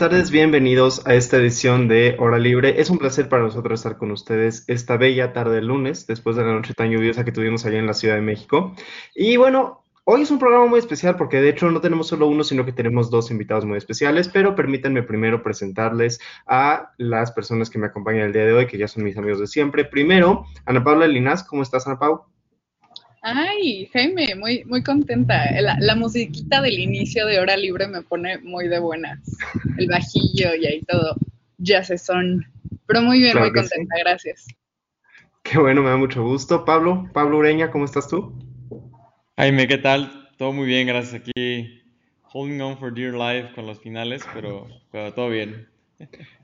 Tardes, bienvenidos a esta edición de Hora Libre. Es un placer para nosotros estar con ustedes esta bella tarde de lunes, después de la noche tan lluviosa que tuvimos allá en la Ciudad de México. Y bueno, hoy es un programa muy especial porque de hecho no tenemos solo uno, sino que tenemos dos invitados muy especiales, pero permítanme primero presentarles a las personas que me acompañan el día de hoy, que ya son mis amigos de siempre. Primero, Ana Paula Linas, ¿cómo estás, Ana Paula? Ay, Jaime, muy, muy contenta. La, musiquita del inicio de Hora Libre me pone muy de buenas. El bajillo y ahí todo. Ya se son. Pero muy bien, muy contenta, gracias. Qué bueno, me da mucho gusto. Pablo, Pablo Ureña, ¿cómo estás tú? Jaime, ¿qué tal? Todo muy bien, gracias. Aquí holding on for dear life con los finales, pero, pero todo bien.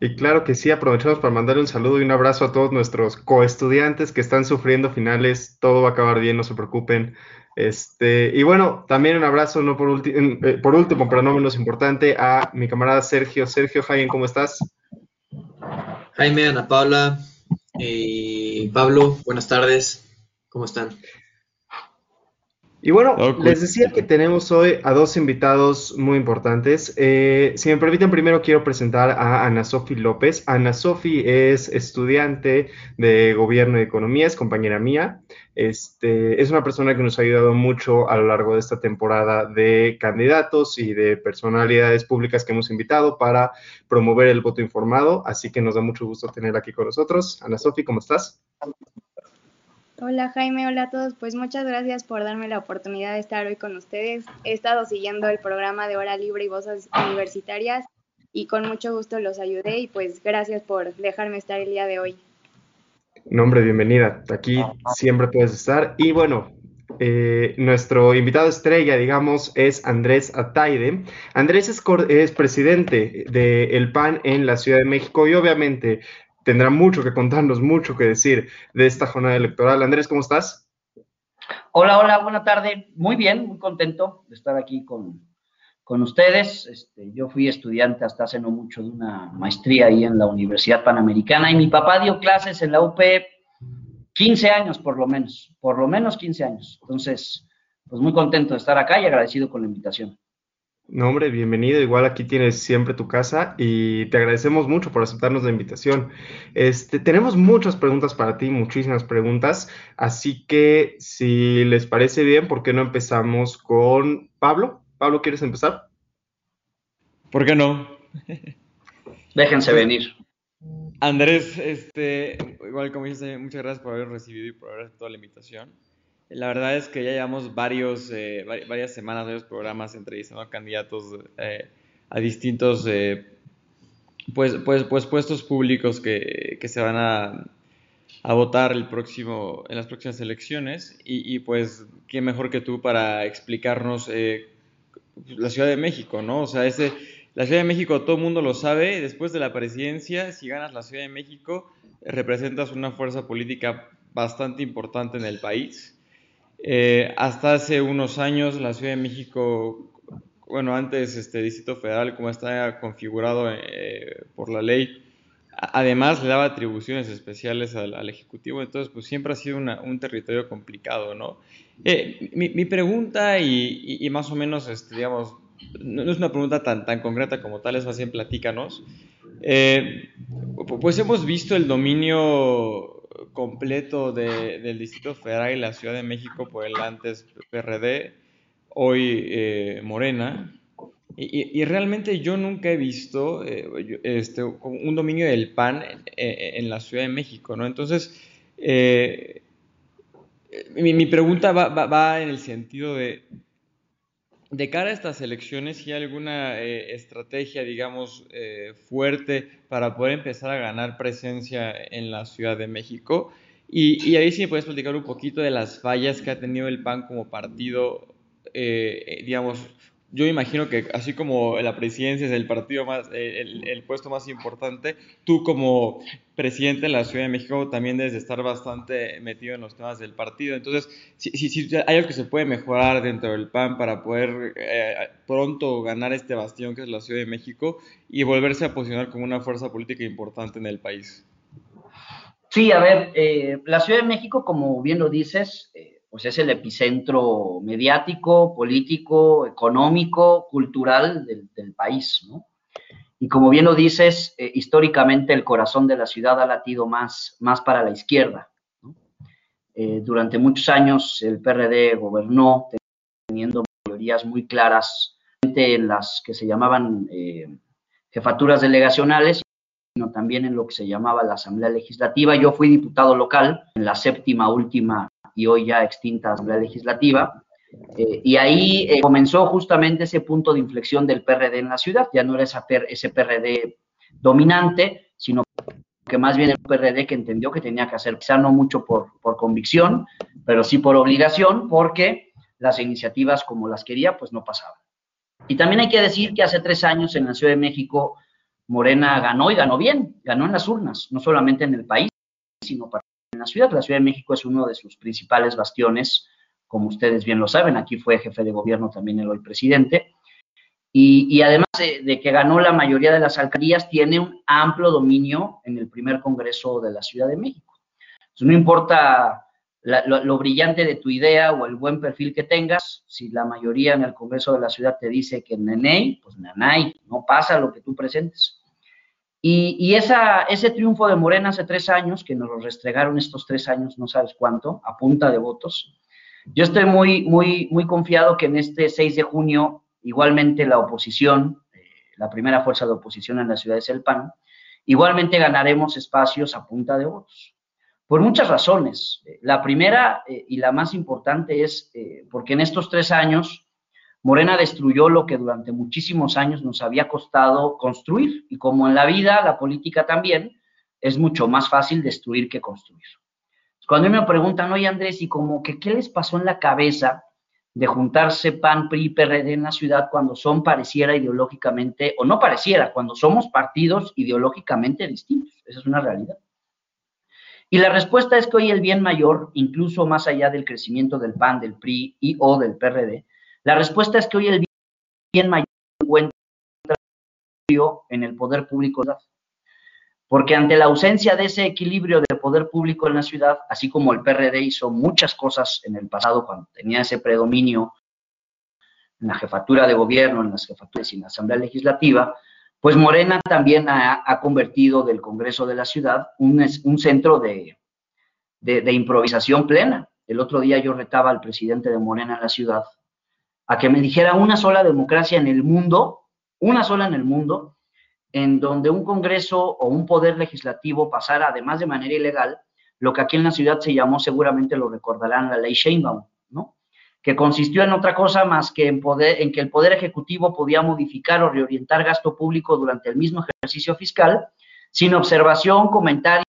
Y claro que sí, aprovechamos para mandarle un saludo y un abrazo a todos nuestros coestudiantes que están sufriendo finales. Todo va a acabar bien, no se preocupen. Este, y bueno, también un abrazo, no por, eh, por último, pero no menos importante, a mi camarada Sergio. Sergio, Jaime, ¿cómo estás? Jaime, Ana Paula y Pablo, buenas tardes. ¿Cómo están? Y bueno, les decía que tenemos hoy a dos invitados muy importantes. Eh, si me permiten, primero quiero presentar a Ana Sofi López. Ana Sofi es estudiante de Gobierno y Economía, es compañera mía. Este, es una persona que nos ha ayudado mucho a lo largo de esta temporada de candidatos y de personalidades públicas que hemos invitado para promover el voto informado. Así que nos da mucho gusto tenerla aquí con nosotros. Ana Sofi, ¿cómo estás? Hola Jaime, hola a todos. Pues muchas gracias por darme la oportunidad de estar hoy con ustedes. He estado siguiendo el programa de Hora Libre y Voces Universitarias y con mucho gusto los ayudé y pues gracias por dejarme estar el día de hoy. Nombre, bienvenida. Aquí siempre puedes estar. Y bueno, eh, nuestro invitado estrella, digamos, es Andrés Ataide. Andrés es, es presidente del PAN en la Ciudad de México y obviamente tendrá mucho que contarnos, mucho que decir de esta jornada electoral. Andrés, ¿cómo estás? Hola, hola, buena tarde. Muy bien, muy contento de estar aquí con, con ustedes. Este, yo fui estudiante hasta hace no mucho de una maestría ahí en la Universidad Panamericana y mi papá dio clases en la UP 15 años por lo menos, por lo menos 15 años. Entonces, pues muy contento de estar acá y agradecido con la invitación. No, hombre, bienvenido. Igual aquí tienes siempre tu casa y te agradecemos mucho por aceptarnos la invitación. Este, tenemos muchas preguntas para ti, muchísimas preguntas. Así que, si les parece bien, ¿por qué no empezamos con Pablo? Pablo, ¿quieres empezar? ¿Por qué no? Déjense venir. Andrés, este, igual como dices, muchas gracias por haber recibido y por haber aceptado la invitación. La verdad es que ya llevamos eh, varias semanas, varios programas entrevistando a candidatos eh, a distintos eh, pues, pues, pues, puestos públicos que, que se van a, a, votar el próximo, en las próximas elecciones. Y, y, pues, qué mejor que tú para explicarnos la Ciudad de México, ¿no? O sea, ese, la Ciudad de México todo el mundo lo sabe. Después de la presidencia, si ganas la Ciudad de México, representas una fuerza política bastante importante en el país. Eh, hasta hace unos años la Ciudad de México, bueno, antes este Distrito Federal, como está configurado eh, por la ley, además le daba atribuciones especiales al, Ejecutivo, entonces pues siempre ha sido un territorio complicado, ¿no? Eh, mi, pregunta y, más o menos, este, digamos, no, es una pregunta tan, tan concreta como tal, es más bien platícanos. pues hemos visto el dominio completo del Distrito Federal y la Ciudad de México por el antes PRD, hoy eh, Morena. Y, realmente yo nunca he visto eh, este, un dominio del PAN en, la Ciudad de México, ¿no? Entonces, eh, mi, pregunta va, en el sentido de, de cara a estas elecciones, hay alguna estrategia, digamos, fuerte para poder empezar a ganar presencia en la Ciudad de México. Y, ahí sí me puedes platicar un poquito de las fallas que ha tenido el PAN como partido, eh, digamos, yo imagino que así como la presidencia es el partido más, el, puesto más importante, tú como presidente de la Ciudad de México también debes estar bastante metido en los temas del partido. Entonces, si, si, hay algo que se puede mejorar dentro del PAN para poder eh, pronto ganar este bastión que es la Ciudad de México y volverse a posicionar como una fuerza política importante en el país. Sí, a ver, eh, la Ciudad de México, como bien lo dices, eh, pues es el epicentro mediático, político, económico, cultural del, país, ¿no? Y como bien lo dices, eh, históricamente el corazón de la ciudad ha latido más, más para la izquierda. Eh, durante muchos años el PRD gobernó teniendo mayorías muy claras en las que se llamaban eh, jefaturas delegacionales, sino también en lo que se llamaba la Asamblea Legislativa. Yo fui diputado local en la séptima última y hoy ya extinta Asamblea Legislativa. Eh, y ahí eh, comenzó justamente ese punto de inflexión del PRD en la ciudad. Ya no era ese PRD dominante, sino que más bien el PRD que entendió que tenía que hacer, quizá no mucho por, por convicción, pero sí por obligación, porque las iniciativas como las quería, pues no pasaban. Y también hay que decir que hace tres años en la Ciudad de México, Morena ganó y ganó bien, ganó en las urnas, no solamente en el país, sino para la ciudad. La Ciudad de México es uno de sus principales bastiones, como ustedes bien lo saben. Aquí fue jefe de gobierno también el hoy presidente. Y, además de, que ganó la mayoría de las alcaldías, tiene un amplio dominio en el primer Congreso de la Ciudad de México. no importa lo, brillante de tu idea o el buen perfil que tengas, si la mayoría en el Congreso de la Ciudad te dice que neney, pues nanay, no pasa lo que tú presentes. Y, ese triunfo de Morena hace tres años, que nos lo restregaron estos tres años, no sabes cuánto, a punta de votos, yo estoy muy, muy, muy confiado que en este 6 de junio, igualmente la oposición, eh, la primera fuerza de oposición en la ciudad es el PAN, igualmente ganaremos espacios a punta de votos. Por muchas razones. La primera eh, y la más importante es eh, porque en estos tres años Morena destruyó lo que durante muchísimos años nos había costado construir. Y como en la vida, la política también, es mucho más fácil destruir que construir. Cuando me preguntan, oye Andrés, ¿y como que qué les pasó en la cabeza de juntarse PAN, PRI, PRD en la ciudad cuando son pareciera ideológicamente, o no pareciera, cuando somos partidos ideológicamente distintos? Esa es una realidad. Y la respuesta es que hoy el bien mayor, incluso más allá del crecimiento del PAN, del PRI y o del PRD, la respuesta es que hoy el bien mayor encuentra en el poder público porque ante la ausencia de ese equilibrio de poder público en la ciudad, así como el PRD hizo muchas cosas en el pasado cuando tenía ese predominio en la jefatura de gobierno, en las jefaturas y en la Asamblea Legislativa, pues Morena también ha, convertido del Congreso de la ciudad un, centro de, de improvisación plena. El otro día yo retaba al presidente de Morena en la ciudad a que me dijera una sola democracia en el mundo, una sola en el mundo, en donde un Congreso o un poder legislativo pasara, además de manera ilegal, lo que aquí en la ciudad se llamó, seguramente lo recordarán, la ley Sheinbaum, ¿no? Que consistió en otra cosa más que en, poder, en que el Poder Ejecutivo podía modificar o reorientar gasto público durante el mismo ejercicio fiscal, sin observación, comentario,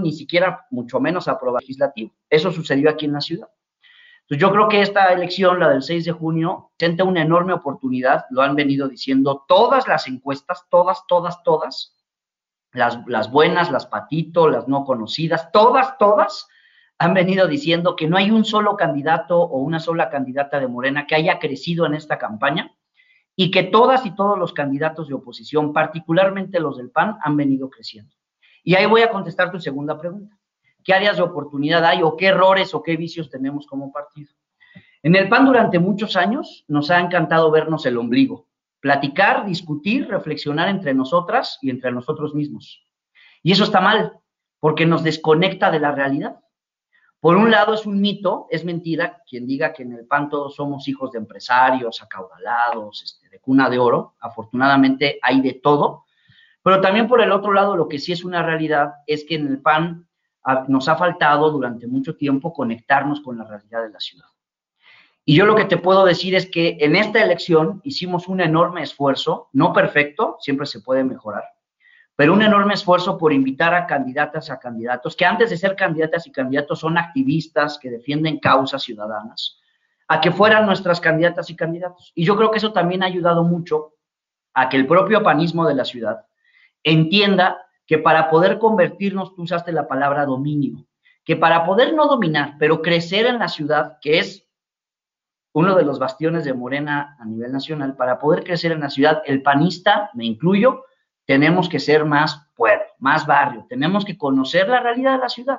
ni siquiera, mucho menos, aprobación legislativo. Eso sucedió aquí en la ciudad yo creo que esta elección, la del 6 de junio, presenta una enorme oportunidad, lo han venido diciendo todas las encuestas, todas, todas, todas, las, las buenas, las patito, las no conocidas, todas, todas, han venido diciendo que no hay un solo candidato o una sola candidata de Morena que haya crecido en esta campaña y que todas y todos los candidatos de oposición, particularmente los del PAN, han venido creciendo. Y ahí voy a contestar tu segunda pregunta qué áreas de oportunidad hay o qué errores o qué vicios tenemos como partido. En el PAN durante muchos años nos ha encantado vernos el ombligo, platicar, discutir, reflexionar entre nosotras y entre nosotros mismos. Y eso está mal, porque nos desconecta de la realidad. Por un lado es un mito, es mentira quien diga que en el PAN todos somos hijos de empresarios, acaudalados, este, de cuna de oro. Afortunadamente hay de todo. Pero también por el otro lado, lo que sí es una realidad es que en el PAN nos ha faltado durante mucho tiempo conectarnos con la realidad de la ciudad. Y yo lo que te puedo decir es que en esta elección hicimos un enorme esfuerzo, no perfecto, siempre se puede mejorar, pero un enorme esfuerzo por invitar a candidatas, a candidatos, que antes de ser candidatas y candidatos son activistas que defienden causas ciudadanas, a que fueran nuestras candidatas y candidatos. Y yo creo que eso también ha ayudado mucho a que el propio panismo de la ciudad entienda que para poder convertirnos, tú usaste la palabra dominio, que para poder no dominar, pero crecer en la ciudad, que es uno de los bastiones de Morena a nivel nacional, para poder crecer en la ciudad, el panista, me incluyo, tenemos que ser más pueblo, más barrio, tenemos que conocer la realidad de la ciudad.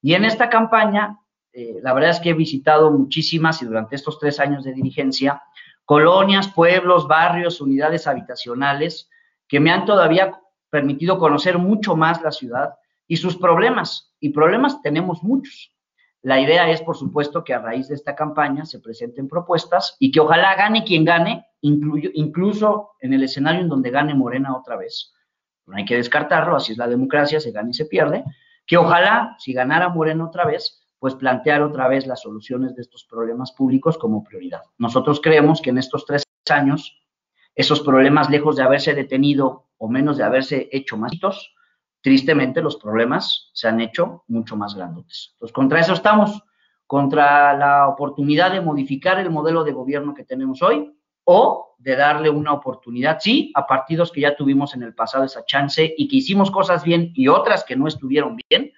Y en esta campaña, eh, la verdad es que he visitado muchísimas y durante estos tres años de dirigencia, colonias, pueblos, barrios, unidades habitacionales, que me han todavía permitido conocer mucho más la ciudad y sus problemas. Y problemas tenemos muchos. La idea es, por supuesto, que a raíz de esta campaña se presenten propuestas y que ojalá gane quien gane, incluso en el escenario en donde gane Morena otra vez. No hay que descartarlo, así es la democracia, se gana y se pierde. Que ojalá, si ganara Morena otra vez, pues plantear otra vez las soluciones de estos problemas públicos como prioridad. Nosotros creemos que en estos tres años, esos problemas, lejos de haberse detenido o menos de haberse hecho más, tristemente los problemas se han hecho mucho más grandes. Entonces, contra eso estamos, contra la oportunidad de modificar el modelo de gobierno que tenemos hoy o de darle una oportunidad, sí, a partidos que ya tuvimos en el pasado esa chance y que hicimos cosas bien y otras que no estuvieron bien,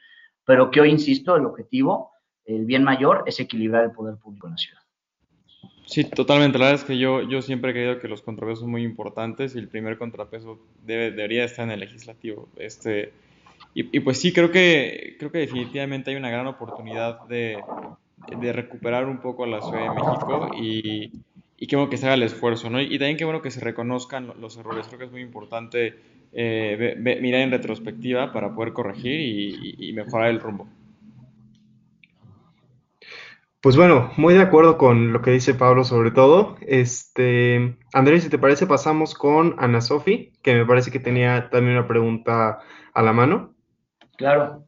pero que hoy, insisto, el objetivo, el bien mayor, es equilibrar el poder público en la ciudad. Sí, totalmente. La verdad es que yo, yo siempre he creído que los contrapesos son muy importantes y el primer contrapeso debe, debería estar en el legislativo. Este, y, pues sí, creo que, creo que definitivamente hay una gran oportunidad de, de recuperar un poco a la Ciudad de México y, y qué bueno que se haga el esfuerzo, ¿no? Y también qué bueno que se reconozcan los errores. Creo que es muy importante eh, mirar en retrospectiva para poder corregir y mejorar el rumbo. Pues bueno, muy de acuerdo con lo que dice Pablo sobre todo. Este, Andrés, si te parece, pasamos con Ana Sofi, que me parece que tenía también una pregunta a la mano. Claro.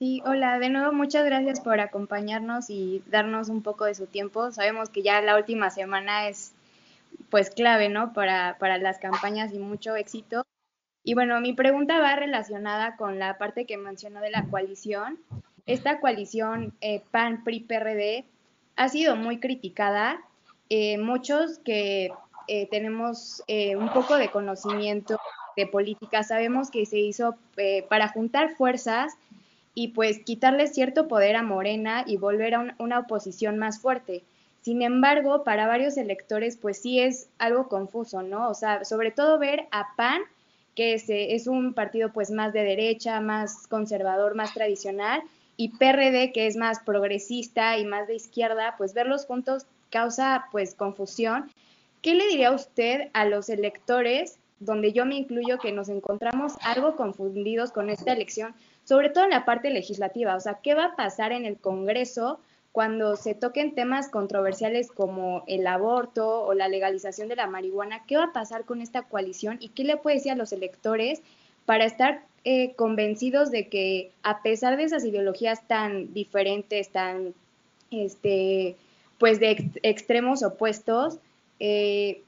Sí, hola, de nuevo muchas gracias por acompañarnos y darnos un poco de su tiempo. Sabemos que ya la última semana es pues clave, ¿no? Para, para las campañas y mucho éxito. Y bueno, mi pregunta va relacionada con la parte que mencionó de la coalición esta coalición eh, PAN-PRI-PRD ha sido muy criticada. Eh, muchos que eh, tenemos un poco de conocimiento de política sabemos que se hizo para juntar fuerzas y pues quitarle cierto poder a Morena y volver a una oposición más fuerte. Sin embargo, para varios electores, pues sí es algo confuso, ¿no? O sea, sobre todo ver a PAN, que es, es un partido pues más de derecha, más conservador, más tradicional, y PRD, que es más progresista y más de izquierda, pues verlos juntos causa pues confusión. ¿Qué le diría usted a los electores, donde yo me incluyo, que nos encontramos algo confundidos con esta elección, sobre todo en la parte legislativa? O sea, ¿qué va a pasar en el Congreso cuando se toquen temas controversiales como el aborto o la legalización de la marihuana? ¿Qué va a pasar con esta coalición y qué le puede decir a los electores para estar eh, convencidos de que a pesar de esas ideologías tan diferentes, tan, este, pues de extremos opuestos, eh,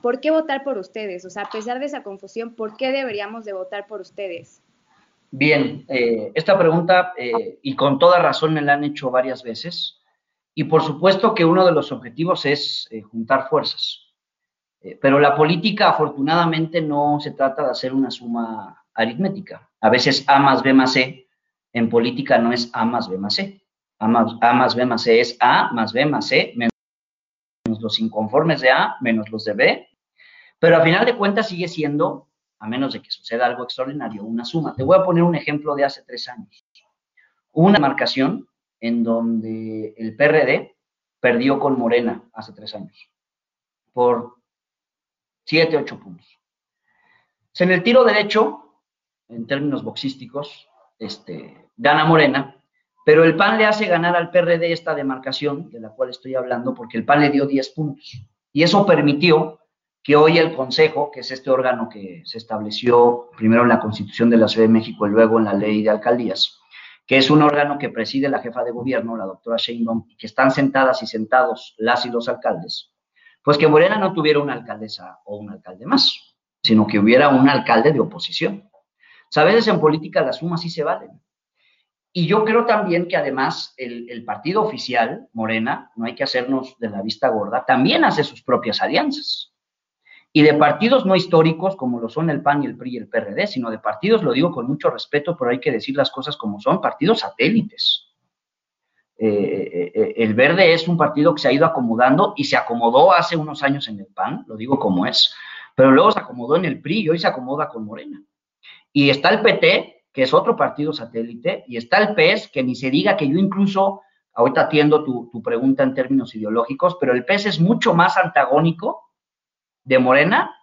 ¿por qué votar por ustedes? O sea, a pesar de esa confusión, ¿por qué deberíamos de votar por ustedes? Bien, eh, esta pregunta, y con toda razón me la han hecho varias veces, y por supuesto que uno de los objetivos es juntar fuerzas. pero la política, afortunadamente, no se trata de hacer una suma aritmética. A veces A más B más C en política no es A más B más C. A más, B más C es A más B más C menos los inconformes de A menos los de B. Pero a final de cuentas sigue siendo, a menos de que suceda algo extraordinario, una suma. Te voy a poner un ejemplo de hace tres años. Una marcación en donde el PRD perdió con Morena hace tres años por siete, ocho puntos. En el tiro derecho, en términos boxísticos, este, gana Morena, pero el PAN le hace ganar al PRD esta demarcación de la cual estoy hablando, porque el PAN le dio 10 puntos. Y eso permitió que hoy el Consejo, que es este órgano que se estableció primero en la Constitución de la Ciudad de México y luego en la Ley de Alcaldías, que es un órgano que preside la jefa de gobierno, la doctora Sheinbaum, y que están sentadas y sentados las y los alcaldes, pues que Morena no tuviera una alcaldesa o un alcalde más, sino que hubiera un alcalde de oposición a veces en política las sumas sí se valen. y yo creo también que además el, partido oficial, Morena, no hay que hacernos de la vista gorda, también hace sus propias alianzas. Y de partidos no históricos como lo son el PAN y el PRI y el PRD, sino de partidos, lo digo con mucho respeto, pero hay que decir las cosas como son, partidos satélites. Eh, eh, eh, el Verde es un partido que se ha ido acomodando y se acomodó hace unos años en el PAN, lo digo como es, pero luego se acomodó en el PRI y hoy se acomoda con Morena. Y está el PT, que es otro partido satélite, y está el PES, que ni se diga que yo incluso, ahorita atiendo tu, tu pregunta en términos ideológicos, pero el PES es mucho más antagónico de Morena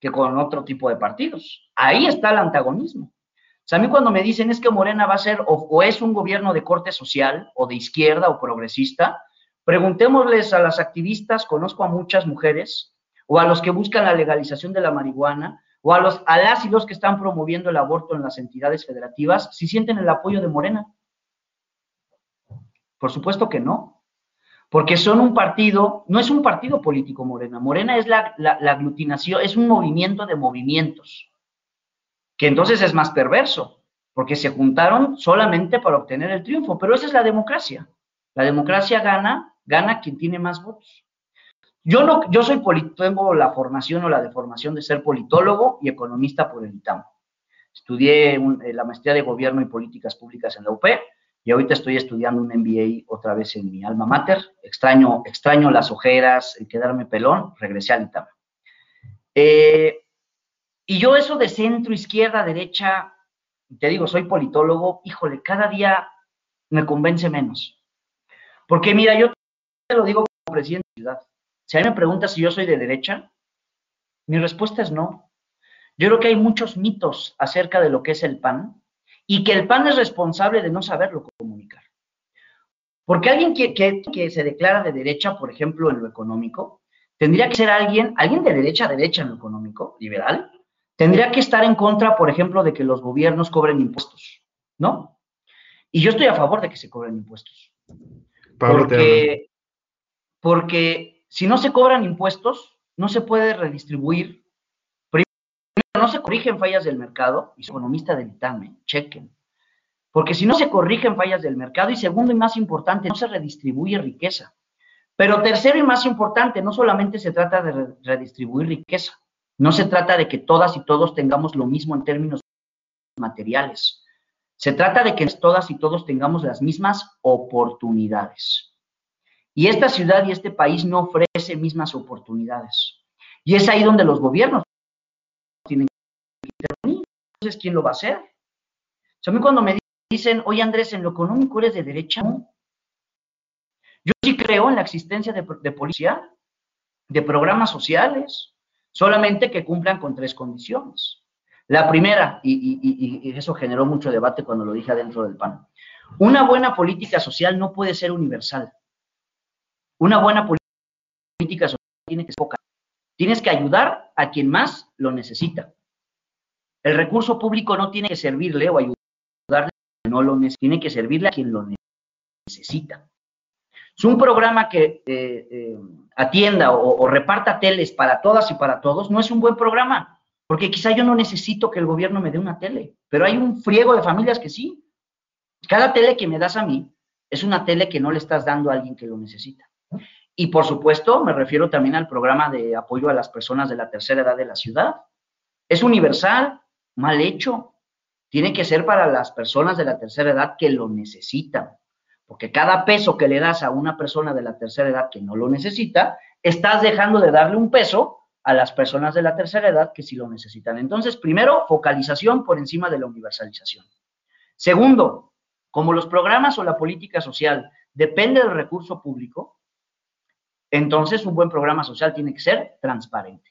que con otro tipo de partidos. Ahí está el antagonismo. O sea, a mí cuando me dicen es que Morena va a ser o, es un gobierno de corte social o de izquierda o progresista, preguntémosles a las activistas, conozco a muchas mujeres, o a los que buscan la legalización de la marihuana, o a, los, a y los que están promoviendo el aborto en las entidades federativas, si sienten el apoyo de Morena. Por supuesto que no porque son un partido, no es un partido político Morena, Morena es la, aglutinación, es un movimiento de movimientos, que entonces es más perverso, porque se juntaron solamente para obtener el triunfo, pero esa es la democracia. La democracia gana, gana quien tiene más votos. Yo no, yo soy tengo la formación o la deformación de ser politólogo y economista por el ITAM. Estudié eh, la maestría de gobierno y políticas públicas en la UP y ahorita estoy estudiando un MBA otra vez en mi alma mater. Extraño, extraño las ojeras, el quedarme pelón, regresé al ITAM. Eh, y yo eso de centro, izquierda, derecha, te digo, soy politólogo, híjole, cada día me convence menos. Porque mira, yo te lo digo como presidente de ciudad. Si a mí me preguntas si yo soy de derecha, mi respuesta es no. Yo creo que hay muchos mitos acerca de lo que es el PAN y que el PAN es responsable de no saberlo comunicar. Porque alguien que, que, se declara de derecha, por ejemplo, en lo económico, tendría que ser alguien, alguien de derecha a derecha en lo económico, liberal, tendría que estar en contra, por ejemplo, de que los gobiernos cobren impuestos, ¿no? Y yo estoy a favor de que se cobren impuestos. Porque, porque si no se cobran impuestos, no se puede redistribuir no se corrigen fallas del mercado, y su economista del ITAME, chequen. Porque si no se corrigen fallas del mercado, y segundo y más importante, no se redistribuye riqueza. Pero tercero y más importante, no solamente se trata de redistribuir riqueza, no se trata de que todas y todos tengamos lo mismo en términos materiales. Se trata de que todas y todos tengamos las mismas oportunidades. Y esta ciudad y este país no ofrece mismas oportunidades. Y es ahí donde los gobiernos tienen entonces, ¿quién lo va a hacer? a mí cuando me dicen, oye Andrés, en lo económico eres de derecha, Yo sí creo en la existencia de, policía, de programas sociales, solamente que cumplan con tres condiciones. La primera, y, y, eso generó mucho debate cuando lo dije adentro del PAN, una buena política social no puede ser universal. Una buena política social tiene que ser poca. Tienes que ayudar a quien más lo necesita. El recurso público no tiene que servirle o ayudarle a quien no lo necesita, tiene que servirle a quien lo necesita. Es un programa que eh, eh, atienda o, reparta teles para todas y para todos, no es un buen programa, porque quizá yo no necesito que el gobierno me dé una tele, pero hay un friego de familias que sí. Cada tele que me das a mí es una tele que no le estás dando a alguien que lo necesita. Y por supuesto, me refiero también al programa de apoyo a las personas de la tercera edad de la ciudad. Es universal, mal hecho. Tiene que ser para las personas de la tercera edad que lo necesitan. Porque cada peso que le das a una persona de la tercera edad que no lo necesita, estás dejando de darle un peso a las personas de la tercera edad que sí lo necesitan. Entonces, primero, focalización por encima de la universalización. Segundo, como los programas o la política social depende del recurso público, entonces un buen programa social tiene que ser transparente.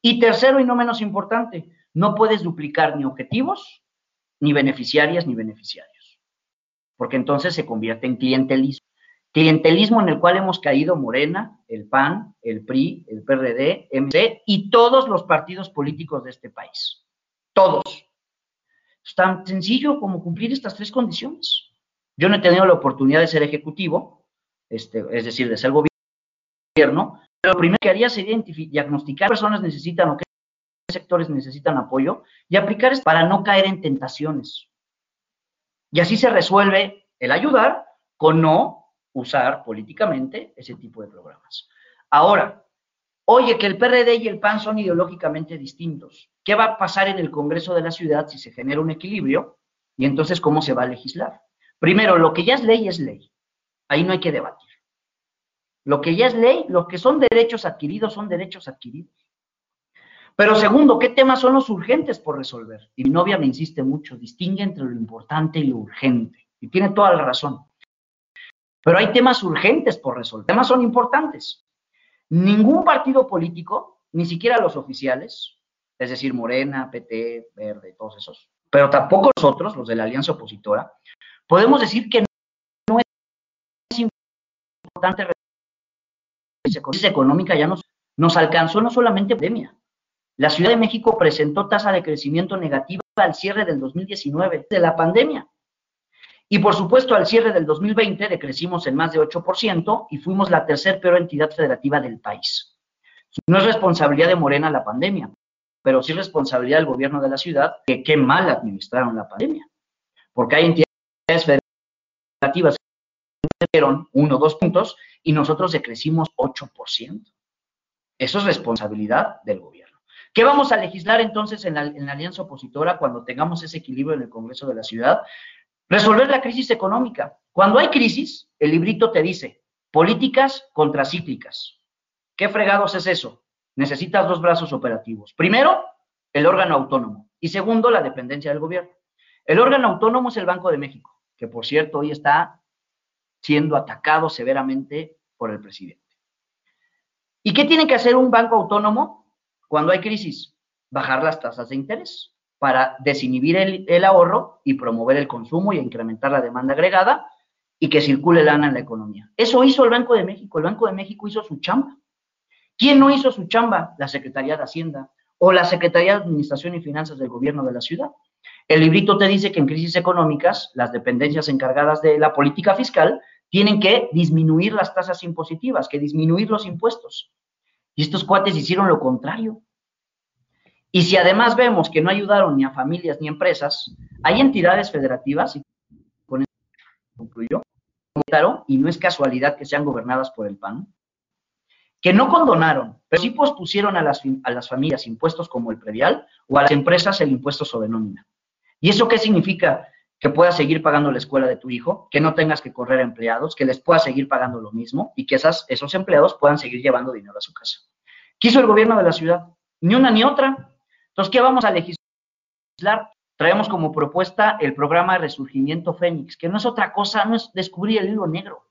Y tercero y no menos importante, no puedes duplicar ni objetivos, ni beneficiarias, ni beneficiarios, porque entonces se convierte en clientelismo. Clientelismo en el cual hemos caído Morena, el PAN, el PRI, el PRD, MC y todos los partidos políticos de este país. Todos. Es tan sencillo como cumplir estas tres condiciones. Yo no he tenido la oportunidad de ser ejecutivo, este, es decir, de ser gobierno, pero lo primero que haría sería diagnosticar qué personas necesitan o qué sectores necesitan apoyo y aplicar esto para no caer en tentaciones. Y así se resuelve el ayudar con no usar políticamente ese tipo de programas. Ahora, oye, que el PRD y el PAN son ideológicamente distintos. ¿Qué va a pasar en el Congreso de la Ciudad si se genera un equilibrio? Y entonces, ¿cómo se va a legislar? Primero, lo que ya es ley es ley. Ahí no hay que debatir. Lo que ya es ley, lo que son derechos adquiridos son derechos adquiridos. Pero segundo, ¿qué temas son los urgentes por resolver? Y mi novia me insiste mucho, distingue entre lo importante y lo urgente. Y tiene toda la razón. Pero hay temas urgentes por resolver. Temas son importantes. Ningún partido político, ni siquiera los oficiales, es decir, Morena, PT, Verde, todos esos, pero tampoco nosotros, los de la alianza opositora, podemos decir que importante crisis económica ya nos, nos alcanzó no solamente pandemia, la Ciudad de México presentó tasa de crecimiento negativa al cierre del 2019, de la pandemia. Y por supuesto, al cierre del 2020 decrecimos en más de 8% y fuimos la tercer peor entidad federativa del país. No es responsabilidad de Morena la pandemia, pero sí responsabilidad del gobierno de la ciudad que qué mal administraron la pandemia. Porque hay entidades federativas crecieron uno o dos puntos y nosotros decrecimos 8%. Eso es responsabilidad del gobierno. ¿Qué vamos a legislar entonces en la, alianza opositora cuando tengamos ese equilibrio en el Congreso de la Ciudad? Resolver la crisis económica. Cuando hay crisis, el librito te dice políticas contracíclicas. ¿Qué fregados es eso? Necesitas dos brazos operativos. Primero, el órgano autónomo. Y segundo, la dependencia del gobierno. El órgano autónomo es el Banco de México, que por cierto hoy está siendo atacado severamente por el presidente. ¿Y qué tiene que hacer un banco autónomo? Cuando hay crisis, bajar las tasas de interés para desinhibir el, ahorro y promover el consumo y incrementar la demanda agregada y que circule lana en la economía. Eso hizo el Banco de México. El Banco de México hizo su chamba. ¿Quién no hizo su chamba? La Secretaría de Hacienda o la Secretaría de Administración y Finanzas del Gobierno de la Ciudad. El librito te dice que en crisis económicas, las dependencias encargadas de la política fiscal tienen que disminuir las tasas impositivas, que disminuir los impuestos. Y estos cuates hicieron lo contrario. Y si además vemos que no ayudaron ni a familias ni a empresas, hay entidades federativas, y con eso concluyo, y no es casualidad que sean gobernadas por el PAN, que no condonaron, pero sí pospusieron a las, a las familias impuestos como el predial o a las empresas el impuesto sobre nómina. ¿Y eso qué significa? Que puedas seguir pagando la escuela de tu hijo, que no tengas que correr empleados, que les puedas seguir pagando lo mismo y que esas, esos empleados puedan seguir llevando dinero a su casa. ¿Qué hizo el gobierno de la ciudad? Ni una ni otra. Entonces, ¿qué vamos a legislar? Traemos como propuesta el programa de Resurgimiento Fénix, que no es otra cosa, no es descubrir el hilo negro,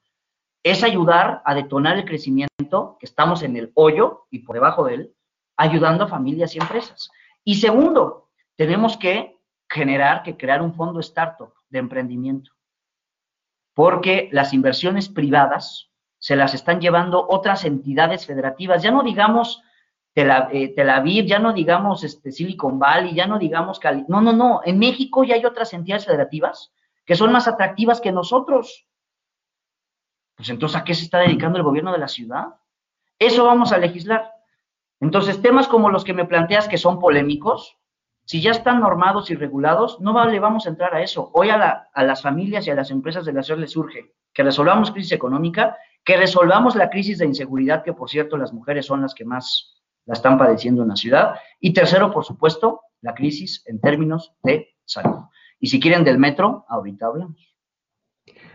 es ayudar a detonar el crecimiento, que estamos en el hoyo y por debajo de él, ayudando a familias y empresas. Y segundo, tenemos que generar, que crear un fondo startup de emprendimiento, porque las inversiones privadas se las están llevando otras entidades federativas. Ya no digamos Tel, eh, Aviv, ya no digamos este, Silicon Valley, ya no digamos Cali. No, no, no. En México ya hay otras entidades federativas que son más atractivas que nosotros. Pues entonces, ¿a qué se está dedicando el gobierno de la ciudad? Eso vamos a legislar. Entonces, temas como los que me planteas que son polémicos, si ya están normados y regulados, no vale, vamos a entrar a eso. Hoy a, las familias y a las empresas de la ciudad les surge que resolvamos crisis económica que resolvamos la crisis de inseguridad, que por cierto las mujeres son las que más la están padeciendo en la ciudad. Y tercero, por supuesto, la crisis en términos de salud. Y si quieren del metro, ahorita hablamos.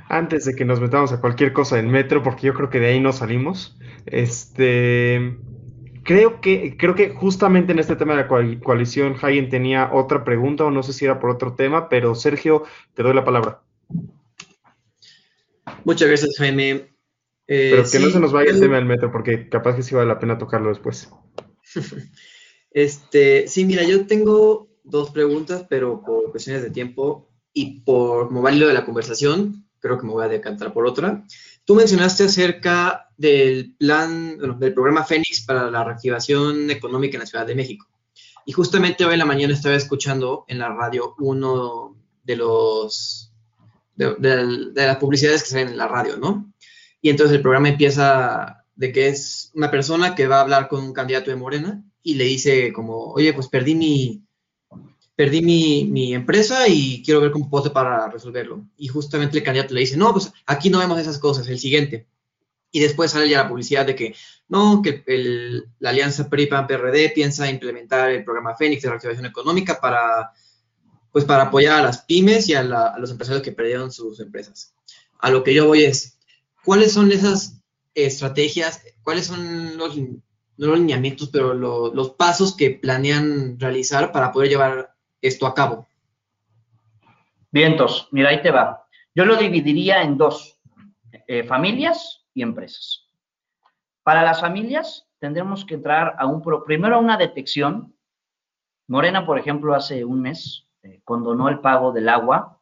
Antes de que nos metamos a cualquier cosa del metro, porque yo creo que de ahí no salimos, este, creo que, creo que justamente en este tema de la coalición, Hayen tenía otra pregunta, o no sé si era por otro tema, pero Sergio, te doy la palabra. Muchas gracias, Jaime. Eh, Pero que no se nos vaya el tema del metro, porque capaz que sí vale la pena tocarlo después. este, sí, mira, yo tengo dos preguntas, pero por cuestiones de tiempo y por moverlo de la conversación, creo que me voy a decantar por otra. Tú mencionaste acerca del plan, del programa Fénix para la reactivación económica en la Ciudad de México. Y justamente hoy en la mañana estaba escuchando en la radio uno de los de, de las publicidades que salen en la radio, ¿no? Y entonces el programa empieza de que es una persona que va a hablar con un candidato de Morena y le dice como, oye, pues perdí mi, perdí mi, mi, empresa y quiero ver cómo puedo para resolverlo. Y justamente el candidato le dice, no, pues aquí no vemos esas cosas, el siguiente. Y después sale ya la publicidad de que, no, que el, la alianza PRI-PAN-PRD piensa implementar el programa Fénix de reactivación económica para, pues para apoyar a las pymes y a, a los empresarios que perdieron sus empresas. A lo que yo voy es, ¿cuáles son esas estrategias, cuáles son los no los lineamientos, pero los pasos que planean realizar para poder llevar esto a cabo. Vientos, mira, ahí te va. Yo lo dividiría en dos, eh, familias y empresas. Para las familias tendremos que entrar a un, primero a una detección. Morena, por ejemplo, hace un mes eh, condonó el pago del agua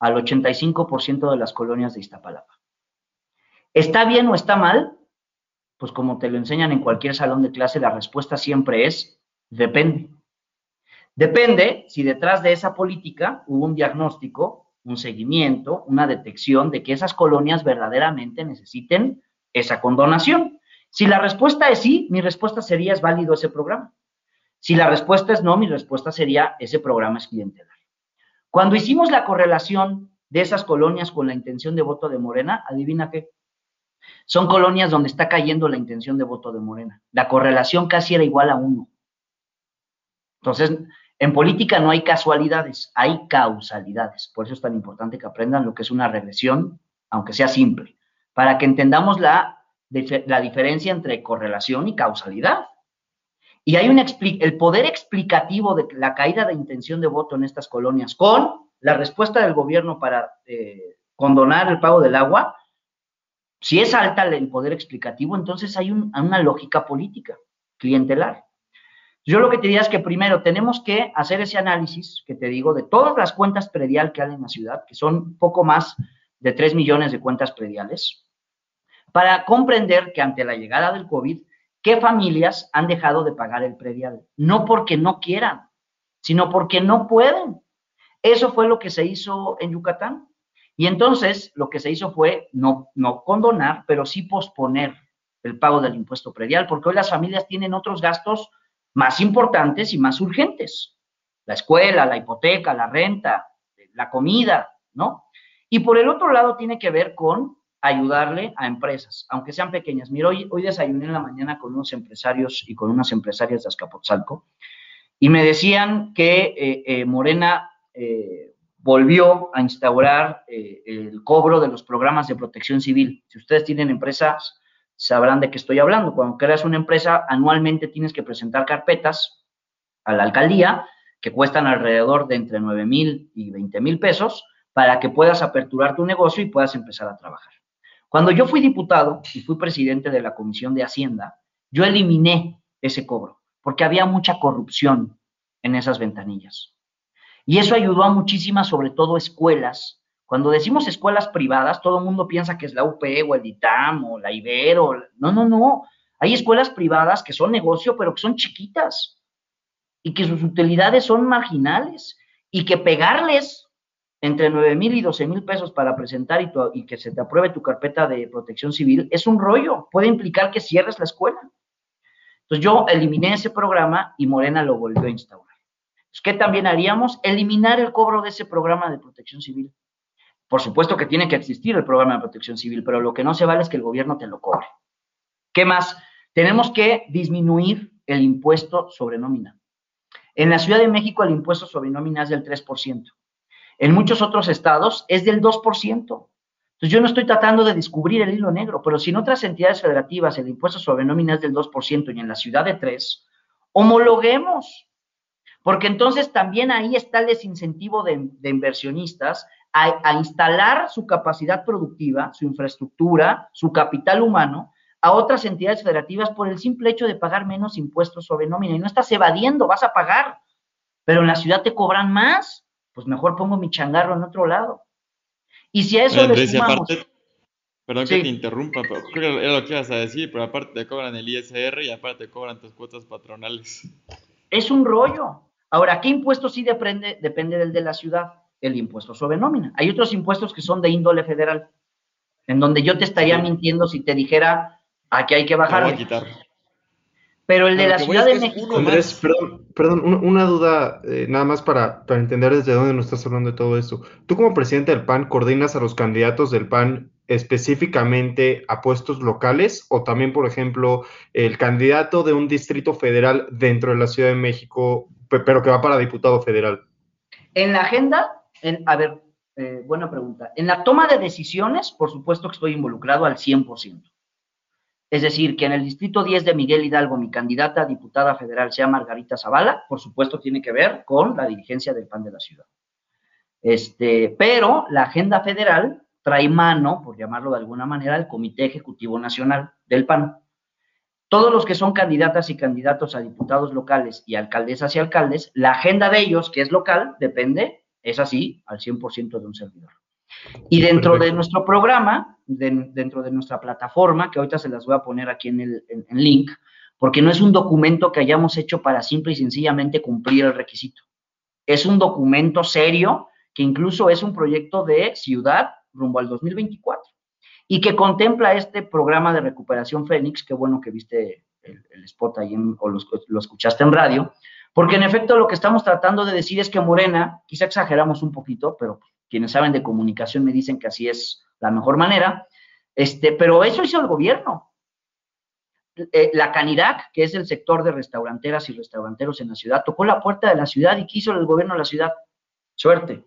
al 85% de las colonias de Iztapalapa. ¿Está bien o está mal? pues como te lo enseñan en cualquier salón de clase, la respuesta siempre es depende. Depende si detrás de esa política hubo un diagnóstico, un seguimiento, una detección de que esas colonias verdaderamente necesiten esa condonación. Si la respuesta es sí, mi respuesta sería es válido ese programa. Si la respuesta es no, mi respuesta sería ese programa es clientelar. Cuando hicimos la correlación de esas colonias con la intención de voto de Morena, adivina qué, son colonias donde está cayendo la intención de voto de Morena. La correlación casi era igual a uno. Entonces, en política no hay casualidades, hay causalidades. Por eso es tan importante que aprendan lo que es una regresión, aunque sea simple, para que entendamos la, la diferencia entre correlación y causalidad. Y hay un el poder explicativo de la caída de intención de voto en estas colonias con la respuesta del gobierno para eh, condonar el pago del agua si es alta el poder explicativo, entonces hay una lógica política, clientelar. Yo lo que te diría es que primero tenemos que hacer ese análisis que te digo de todas las cuentas predial que hay en la ciudad, que son poco más de 3 millones de cuentas prediales, para comprender que ante la llegada del COVID, ¿qué familias han dejado de pagar el predial? No porque no quieran, sino porque no pueden. Eso fue lo que se hizo en Yucatán. Y entonces lo que se hizo fue no, no condonar, pero sí posponer el pago del impuesto predial, porque hoy las familias tienen otros gastos más importantes y más urgentes. La escuela, la hipoteca, la renta, la comida, ¿no? Y por el otro lado tiene que ver con ayudarle a empresas, aunque sean pequeñas. Mira, hoy, hoy desayuné en la mañana con unos empresarios y con unas empresarias de Azcapotzalco y me decían que eh, eh, Morena eh, volvió a instaurar eh, el cobro de los programas de protección civil. Si ustedes tienen empresas, sabrán de qué estoy hablando. Cuando creas una empresa, anualmente tienes que presentar carpetas a la alcaldía que cuestan alrededor de entre 9 mil y 20 mil pesos para que puedas aperturar tu negocio y puedas empezar a trabajar. Cuando yo fui diputado y fui presidente de la Comisión de Hacienda, yo eliminé ese cobro porque había mucha corrupción en esas ventanillas. Y eso ayudó a muchísimas, sobre todo escuelas. Cuando decimos escuelas privadas, todo el mundo piensa que es la UP o el ITAM o la Ibero. No, no, no. Hay escuelas privadas que son negocio, pero que son chiquitas y que sus utilidades son marginales y que pegarles entre 9 mil y 12 mil pesos para presentar y, y, que se te apruebe tu carpeta de protección civil es un rollo. Puede implicar que cierres la escuela. Entonces yo eliminé ese programa y Morena lo volvió a instaurar. ¿Qué también haríamos? Eliminar el cobro de ese programa de protección civil. Por supuesto que tiene que existir el programa de protección civil, pero lo que no se vale es que el gobierno te lo cobre. ¿Qué más? Tenemos que disminuir el impuesto sobre nómina. En la Ciudad de México el impuesto sobre nómina es del 3%. En muchos otros estados es del 2%. Entonces yo no estoy tratando de descubrir el hilo negro, pero si en otras entidades federativas el impuesto sobre nómina es del 2% y en la ciudad de 3%, homologuemos porque entonces también ahí está el desincentivo de, inversionistas a, instalar su capacidad productiva, su infraestructura, su capital humano a otras entidades federativas por el simple hecho de pagar menos impuestos sobre nómina. Y no estás evadiendo, vas a pagar, pero en la ciudad te cobran más, pues mejor pongo mi changarro en otro lado. Y si a eso le sumamos... perdón que te interrumpa, pero creo que era lo que ibas a decir, pero aparte te cobran el ISR y aparte te cobran tus cuotas patronales. Es un rollo. Ahora, ¿qué impuesto sí depende, depende del de la ciudad? El impuesto sobre nómina. Hay otros impuestos que son de índole federal, en donde yo te estaría mintiendo si te dijera a qué hay que bajar. quitar. Pero el de la Ciudad de México. Andrés, perdón, perdón una duda, eh, nada más para, para, entender desde dónde nos estás hablando de todo esto. Tú, como presidente del PAN, ¿coordinas a los candidatos del PAN específicamente a puestos locales o también, por ejemplo, el candidato de un distrito federal dentro de la Ciudad de México, pero que va para diputado federal? En la agenda, en, a ver, eh, buena pregunta. En la toma de decisiones, por supuesto que estoy involucrado al 100%. Es decir, que en el distrito 10 de Miguel Hidalgo, mi candidata a diputada federal sea Margarita Zavala, por supuesto tiene que ver con la dirigencia del PAN de la ciudad. Este, pero la agenda federal trae mano, por llamarlo de alguna manera, el Comité Ejecutivo Nacional del PAN. Todos los que son candidatas y candidatos a diputados locales y alcaldesas y alcaldes, la agenda de ellos, que es local, depende, es así, al 100% de un servidor. Y dentro de nuestro programa, dentro de nuestra plataforma, que ahorita se las voy a poner aquí en el link, porque no es un documento que hayamos hecho para simple y sencillamente cumplir el requisito. Es un documento serio que incluso es un proyecto de ciudad rumbo al 2024 y que contempla este programa de recuperación Fénix, qué bueno que viste el, spot ahí o lo, escuchaste en radio, porque en efecto lo que estamos tratando de decir es que Morena, quizá exageramos un poquito, pero quienes saben de comunicación me dicen que así es la mejor manera, este, pero eso hizo el gobierno. Eh, la Canirac, que es el sector de restauranteras y restauranteros en la ciudad, tocó la puerta de la ciudad y quiso el gobierno de la ciudad. Suerte.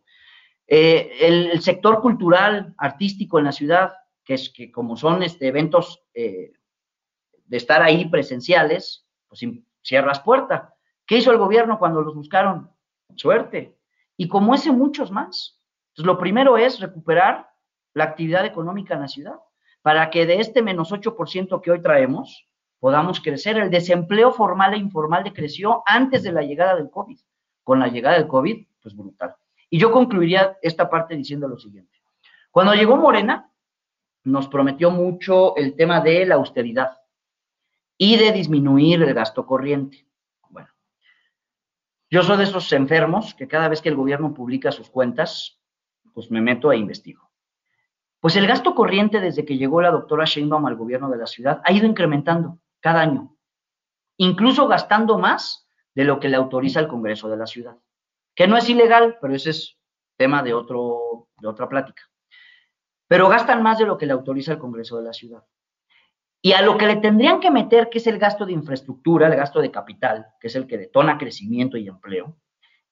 Eh, el, sector cultural, artístico en la ciudad, que es que como son este, eventos eh, de estar ahí presenciales, pues cierras puerta. ¿Qué hizo el gobierno cuando los buscaron? Suerte. Y como ese, muchos más. Entonces, lo primero es recuperar la actividad económica en la ciudad, para que de este menos 8% que hoy traemos, podamos crecer. El desempleo formal e informal decreció antes de la llegada del COVID. Con la llegada del COVID, pues brutal. Y yo concluiría esta parte diciendo lo siguiente. Cuando llegó Morena, nos prometió mucho el tema de la austeridad y de disminuir el gasto corriente. Yo soy de esos enfermos que cada vez que el gobierno publica sus cuentas, pues me meto e investigo. Pues el gasto corriente desde que llegó la doctora Sheinbaum al gobierno de la ciudad ha ido incrementando cada año, incluso gastando más de lo que le autoriza el Congreso de la ciudad que no es ilegal, pero ese es tema de, otro, de otra plática. Pero gastan más de lo que le autoriza el Congreso de la ciudad. Y a lo que le tendrían que meter, que es el gasto de infraestructura, el gasto de capital, que es el que detona crecimiento y empleo,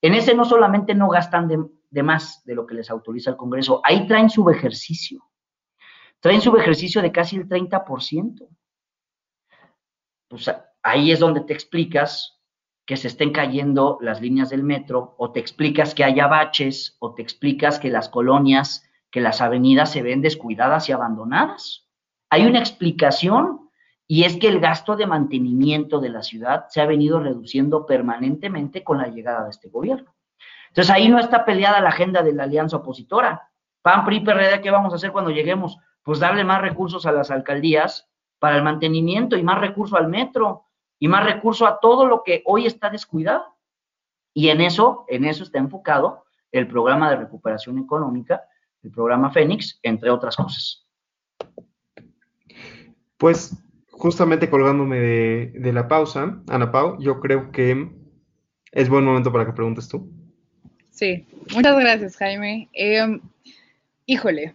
en ese no solamente no gastan de, más de lo que les autoriza el Congreso, ahí traen subejercicio. Traen subejercicio de casi el 30%. Pues ahí es donde te explicas que se estén cayendo las líneas del metro, o te explicas que haya baches, o te explicas que las colonias, que las avenidas se ven descuidadas y abandonadas. Hay una explicación y es que el gasto de mantenimiento de la ciudad se ha venido reduciendo permanentemente con la llegada de este gobierno. Entonces ahí no está peleada la agenda de la alianza opositora. PAN, PRI, PRD, ¿qué vamos a hacer cuando lleguemos? Pues darle más recursos a las alcaldías para el mantenimiento y más recursos al metro y más recurso a todo lo que hoy está descuidado. Y en eso, en eso está enfocado el programa de recuperación económica, el programa Fénix, entre otras cosas. Pues justamente colgándome de, la pausa, Ana Pau, yo creo que es buen momento para que preguntes tú. Sí, muchas gracias, Jaime. Em, híjole,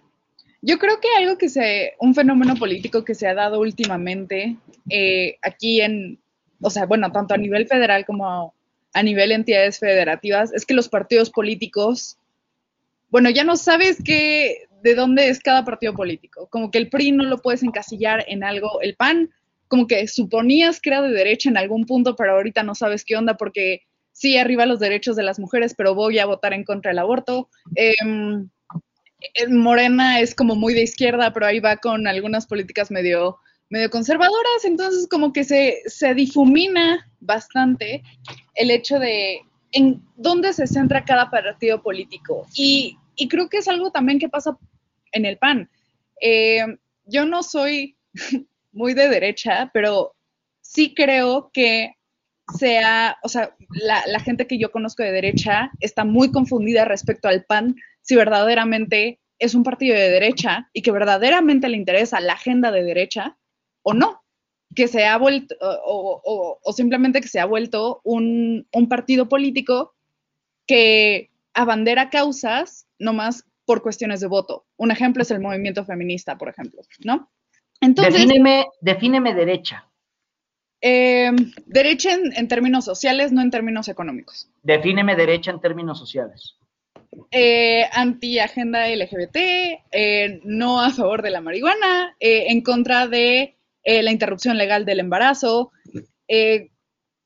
yo creo que algo que se, un fenómeno político que se ha dado últimamente eh, aquí en, o sea, bueno, tanto a nivel federal como a nivel entidades federativas, es que los partidos políticos, bueno, ya no sabes qué, de dónde es cada partido político. Como que el PRI no lo puedes encasillar en algo, el PAN, como que suponías que era de derecha en algún punto, pero ahorita no sabes qué onda porque sí, arriba los derechos de las mujeres, pero voy a votar en contra del aborto. Em, Morena es como muy de izquierda, pero ahí va con algunas políticas medio medio conservadoras, entonces como que se, se difumina bastante el hecho de en dónde se centra cada partido político. Y, creo que es algo también que pasa en el PAN. Eh, yo no soy muy de derecha, pero sí creo que sea, o sea, la, la, gente que yo conozco de derecha está muy confundida respecto al PAN, si verdaderamente es un partido de derecha y que verdaderamente le interesa la agenda de derecha o no. que se ha vuelto, o, simplemente que se ha vuelto un, partido político que abandera causas nomás por cuestiones de voto. Un ejemplo es el movimiento feminista, por ejemplo, ¿no? Entonces, defíneme, derecha. Em, derecha en, términos sociales, no en términos económicos. Defíneme derecha en términos sociales. Eh, anti-agenda LGBT, eh, no a favor de la marihuana, eh, en contra de eh, la interrupción legal del embarazo,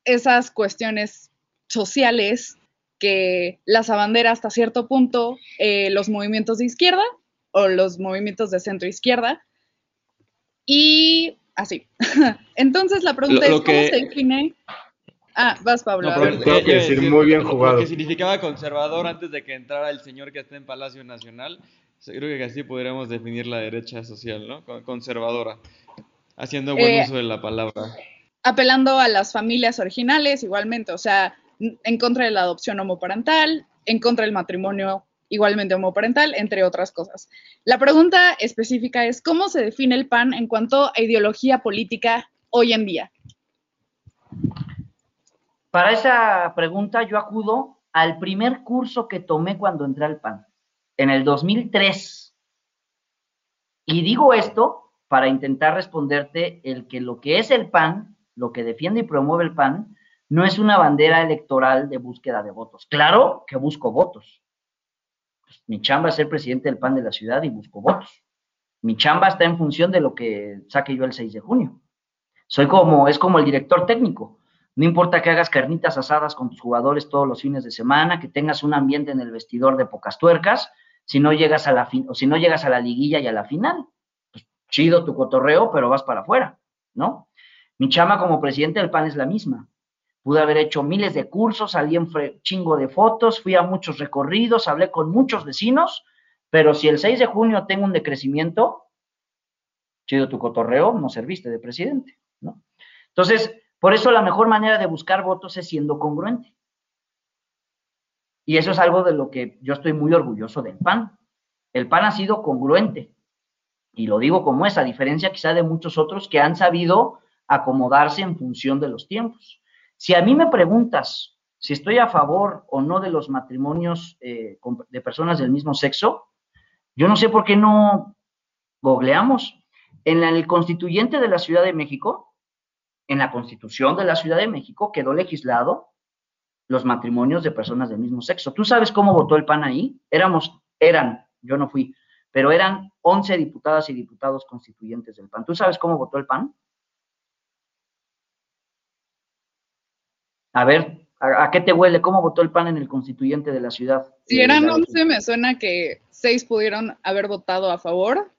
esas cuestiones sociales que las abandera hasta cierto punto los movimientos de izquierda o los movimientos de centro izquierda. Y así. Entonces la pregunta es, ¿cómo se define Ah, vas, Pablo. muy bien jugado. Lo que significaba conservador antes de que entrara el señor que está en Palacio Nacional. Creo que así podríamos definir la derecha social, ¿no? Conservadora. Haciendo buen eh, uso de la palabra. Apelando a las familias originales, igualmente. O sea, en contra de la adopción homoparental, en contra del matrimonio igualmente homoparental, entre otras cosas. La pregunta específica es, ¿cómo se define el PAN en cuanto a ideología política hoy en día? Para esa pregunta yo acudo al primer curso que tomé cuando entré al PAN, en el 2003. Y digo esto para intentar responderte el que lo que es el PAN, lo que defiende y promueve el PAN, no es una bandera electoral de búsqueda de votos. Claro que busco votos. Pues, mi chamba es ser presidente del PAN de la ciudad y busco votos. Mi chamba está en función de lo que saque yo el 6 de junio. Soy como, es como el director técnico. No importa que hagas carnitas asadas con tus jugadores todos los fines de semana, que tengas un ambiente en el vestidor de pocas tuercas, si no llegas a la fin o si no llegas a la liguilla y a la final. Pues chido tu cotorreo, pero vas para afuera, ¿no? Mi chama como presidente del PAN es la misma. Pude haber hecho miles de cursos, salí en chingo de fotos, fui a muchos recorridos, hablé con muchos vecinos, pero si el 6 de junio tengo un decrecimiento, chido tu cotorreo, no serviste de presidente, ¿no? Entonces, por eso la mejor manera de buscar votos es siendo congruente. Y eso es algo de lo que yo estoy muy orgulloso del PAN. El PAN ha sido congruente. Y lo digo como es, a diferencia quizá de muchos otros que han sabido acomodarse en función de los tiempos. Si a mí me preguntas si estoy a favor o no de los matrimonios eh, de personas del mismo sexo, yo no sé por qué no googleamos. En el constituyente de la Ciudad de México, en la Constitución de la Ciudad de México quedó legislado los matrimonios de personas del mismo sexo. ¿Tú sabes cómo votó el PAN ahí? Éramos, eran, yo no fui, pero eran 11 diputadas y diputados constituyentes del PAN. ¿Tú sabes cómo votó el PAN? A ver, ¿a, qué te huele? ¿Cómo votó el PAN en el constituyente de la ciudad? Si eran 11, me suena que 6 pudieron haber votado a favor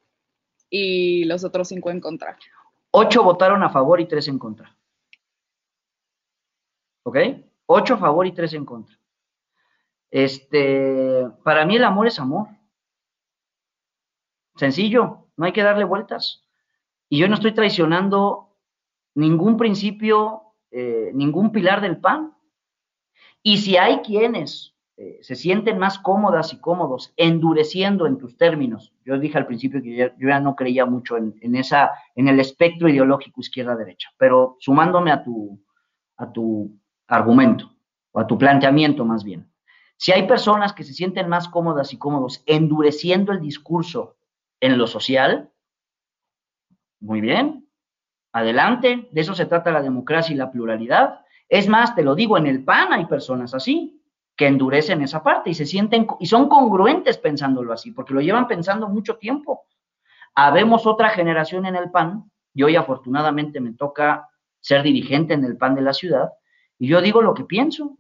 y los otros 5 en contra. Ocho votaron a favor y tres en contra. ¿Ok? Ocho a favor y tres en contra. Este, para mí el amor es amor. Sencillo, no hay que darle vueltas. Y yo no estoy traicionando ningún principio, eh, ningún pilar del PAN. Y si hay quienes eh, se sienten más cómodas y cómodos endureciendo en tus términos. Yo dije al principio que yo, ya no creía mucho en, esa, en el espectro ideológico izquierda-derecha, pero sumándome a tu, a tu argumento, o a tu planteamiento más bien. Si hay personas que se sienten más cómodas y cómodos endureciendo el discurso en lo social, muy bien, adelante, de eso se trata la democracia y la pluralidad. Es más, te lo digo, en el PAN hay personas así que endurecen esa parte y se sienten y son congruentes pensándolo así, porque lo llevan pensando mucho tiempo. Habemos otra generación en el PAN, y hoy afortunadamente me toca ser dirigente en el PAN de la ciudad, y yo digo lo que pienso.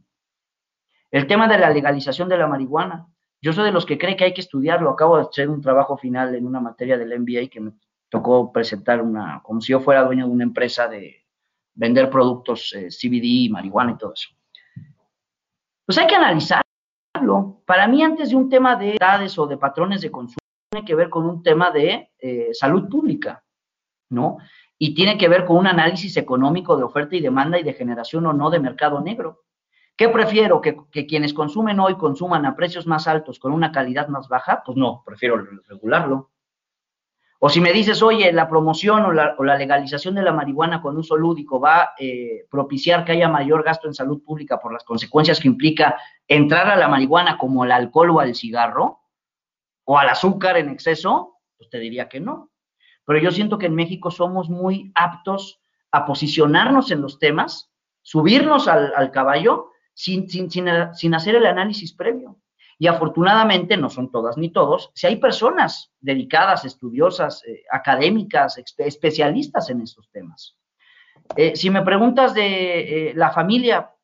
El tema de la legalización de la marihuana, yo soy de los que cree que hay que estudiarlo. Acabo de hacer un trabajo final en una materia del MBA que me tocó presentar una, como si yo fuera dueño de una empresa de vender productos eh, CBD, marihuana y todo eso pues hay que analizarlo. Para mí, antes de un tema de edades o de patrones de consumo, tiene que ver con un tema de eh, salud pública, ¿no? Y tiene que ver con un análisis económico de oferta y demanda y de generación o no de mercado negro. ¿Qué prefiero? ¿Que, ¿Que, quienes consumen hoy consuman a precios más altos con una calidad más baja? Pues no, prefiero regularlo. O si me dices, oye, la promoción o la, legalización de la marihuana con uso lúdico va a eh, propiciar que haya mayor gasto en salud pública por las consecuencias que implica entrar a la marihuana como al alcohol o al cigarro o al azúcar en exceso, pues te diría que no. Pero yo siento que en México somos muy aptos a posicionarnos en los temas, subirnos al, caballo sin, sin hacer el análisis previo. Y afortunadamente, no son todas ni todos, si hay personas dedicadas, estudiosas, eh, académicas, especialistas en estos temas. Eh, si me preguntas de eh, la familia,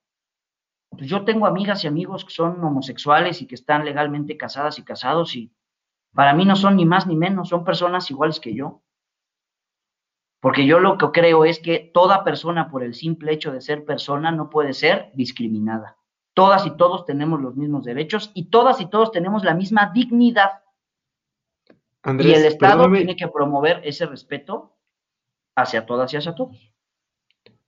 pues yo tengo amigas y amigos que son homosexuales y que están legalmente casadas y casados y para mí no son ni más ni menos, son personas iguales que yo. Porque yo lo que creo es que toda persona por el simple hecho de ser persona no puede ser discriminada. Todas y todos tenemos los mismos derechos y todas y todos tenemos la misma dignidad. y el Estado tiene que promover ese respeto hacia todas y hacia todos.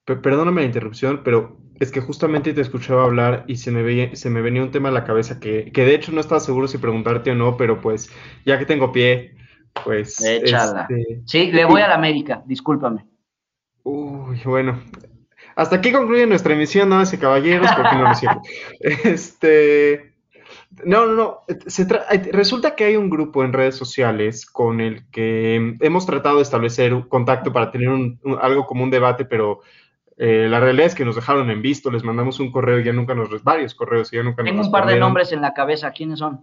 Perdóname la interrupción, pero es que justamente te escuchaba hablar y se me, veía, se me venía un tema a la cabeza que, de hecho no estaba seguro si preguntarte o no, pero pues ya que tengo pie, pues... Échala. Este, sí, le voy a la América, discúlpame. Uy, bueno, hasta aquí concluye nuestra emisión, ¿no? Ese caballeros, porque no lo siento. Este. No, no, no. resulta que hay un grupo en redes sociales con el que hemos tratado de establecer un contacto para tener algo como un debate, pero eh, la realidad es que nos dejaron en visto, les mandamos un correo y ya nunca nos varios correos y ya nunca Tengo un par de nombres en la cabeza, ¿quiénes son?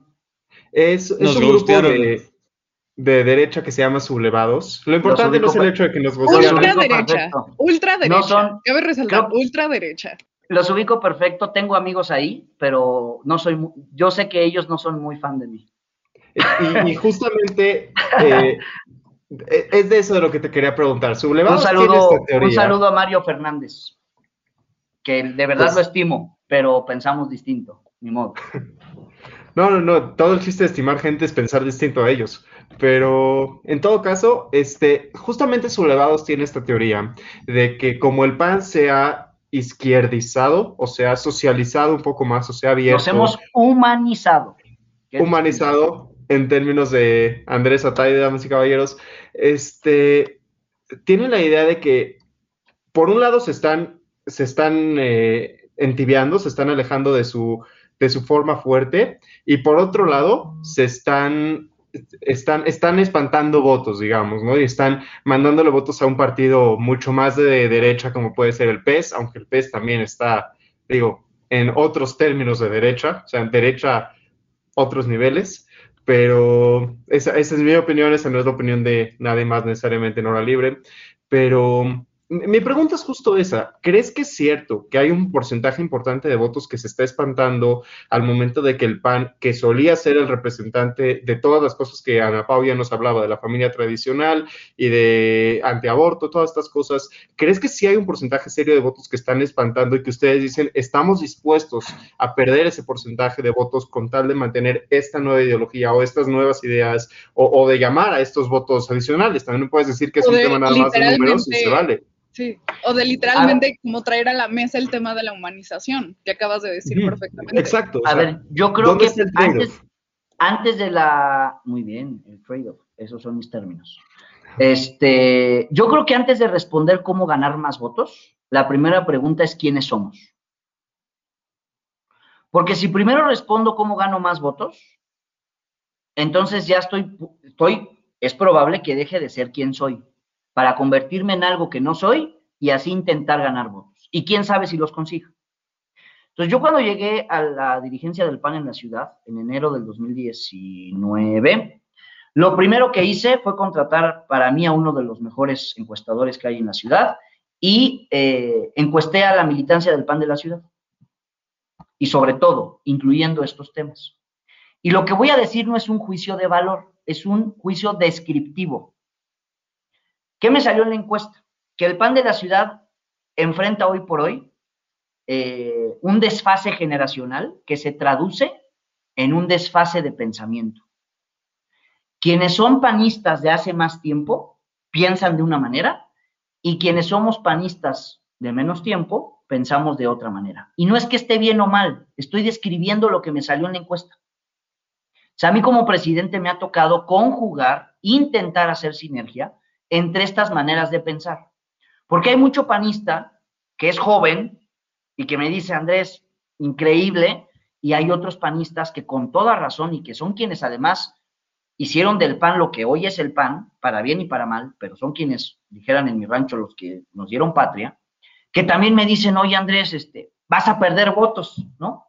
Es, es un grupo de, de derecha que se llama sublevados. Lo importante no es el hecho de que nos gozamos. Ultraderecha. Ultraderecha. Cabe resaltar, ultraderecha. Los ubico perfecto, tengo amigos ahí, pero no soy, yo sé que ellos no son muy fan de mí. Y, justamente eh, es de eso de lo que te quería preguntar. Sublevados un saludo, un saludo a Mario Fernández, que de verdad pues lo estimo, pero pensamos distinto, ni modo. No, no, no, todo el chiste de estimar gente es pensar distinto a ellos. Pero en todo caso, este, justamente Sublevados tiene esta teoría de que como el PAN se ha izquierdizado, o sea, socializado un poco más, o sea, abierto. Nos hemos humanizado. Humanizado en términos de Andrés Atay, damas y caballeros, este, tiene la idea de que, por un lado, se están, se están eh, entibiando, se están alejando de su, de su forma fuerte, y por otro lado, se están están, están espantando votos, digamos, ¿no? Y están mandándole votos a un partido mucho más de derecha como puede ser el PES, aunque el PES también está, digo, en otros términos de derecha, o sea, en derecha otros niveles, pero esa, esa es mi opinión, esa no es la opinión de nadie más necesariamente en hora libre, pero mi pregunta es justo esa. ¿Crees que es cierto que hay un porcentaje importante de votos que se está espantando al momento de que el PAN, que solía ser el representante de todas las cosas que Ana Pau ya nos hablaba, de la familia tradicional y de antiaborto, todas estas cosas, ¿crees que sí hay un porcentaje serio de votos que están espantando y que ustedes dicen, estamos dispuestos a perder ese porcentaje de votos con tal de mantener esta nueva ideología o estas nuevas ideas o, de llamar a estos votos adicionales? También puedes decir que es un tema nada más de números y se vale. Sí, o de literalmente como traer a la mesa el tema de la humanización, que acabas de decir perfectamente. Exacto. a ver, yo creo que antes, antes, de la... Muy bien, el trade-off, esos son mis términos. Este, yo creo que antes de responder cómo ganar más votos, la primera pregunta es quiénes somos. Porque si primero respondo cómo gano más votos, entonces ya estoy, estoy, es probable que deje de ser quien soy para convertirme en algo que no soy y así intentar ganar votos. Y quién sabe si los consigo. Entonces yo cuando llegué a la dirigencia del PAN en la ciudad, en enero del 2019, lo primero que hice fue contratar para mí a uno de los mejores encuestadores que hay en la ciudad y eh, encuesté a la militancia del PAN de la ciudad. Y sobre todo, incluyendo estos temas. Y lo que voy a decir no es un juicio de valor, es un juicio descriptivo. ¿Qué me salió en la encuesta? Que el PAN de la ciudad enfrenta hoy por hoy eh, un desfase generacional que se traduce en un desfase de pensamiento. Quienes son panistas de hace más tiempo piensan de una manera y quienes somos panistas de menos tiempo pensamos de otra manera. Y no es que esté bien o mal, estoy describiendo lo que me salió en la encuesta. O sea, a mí como presidente me ha tocado conjugar intentar hacer sinergia entre estas maneras de pensar. Porque hay mucho panista que es joven y que me dice, Andrés, increíble, y hay otros panistas que con toda razón y que son quienes además hicieron del pan lo que hoy es el pan, para bien y para mal, pero son quienes, dijeran en mi rancho, los que nos dieron patria, que también me dicen, oye Andrés, este, vas a perder votos, ¿no?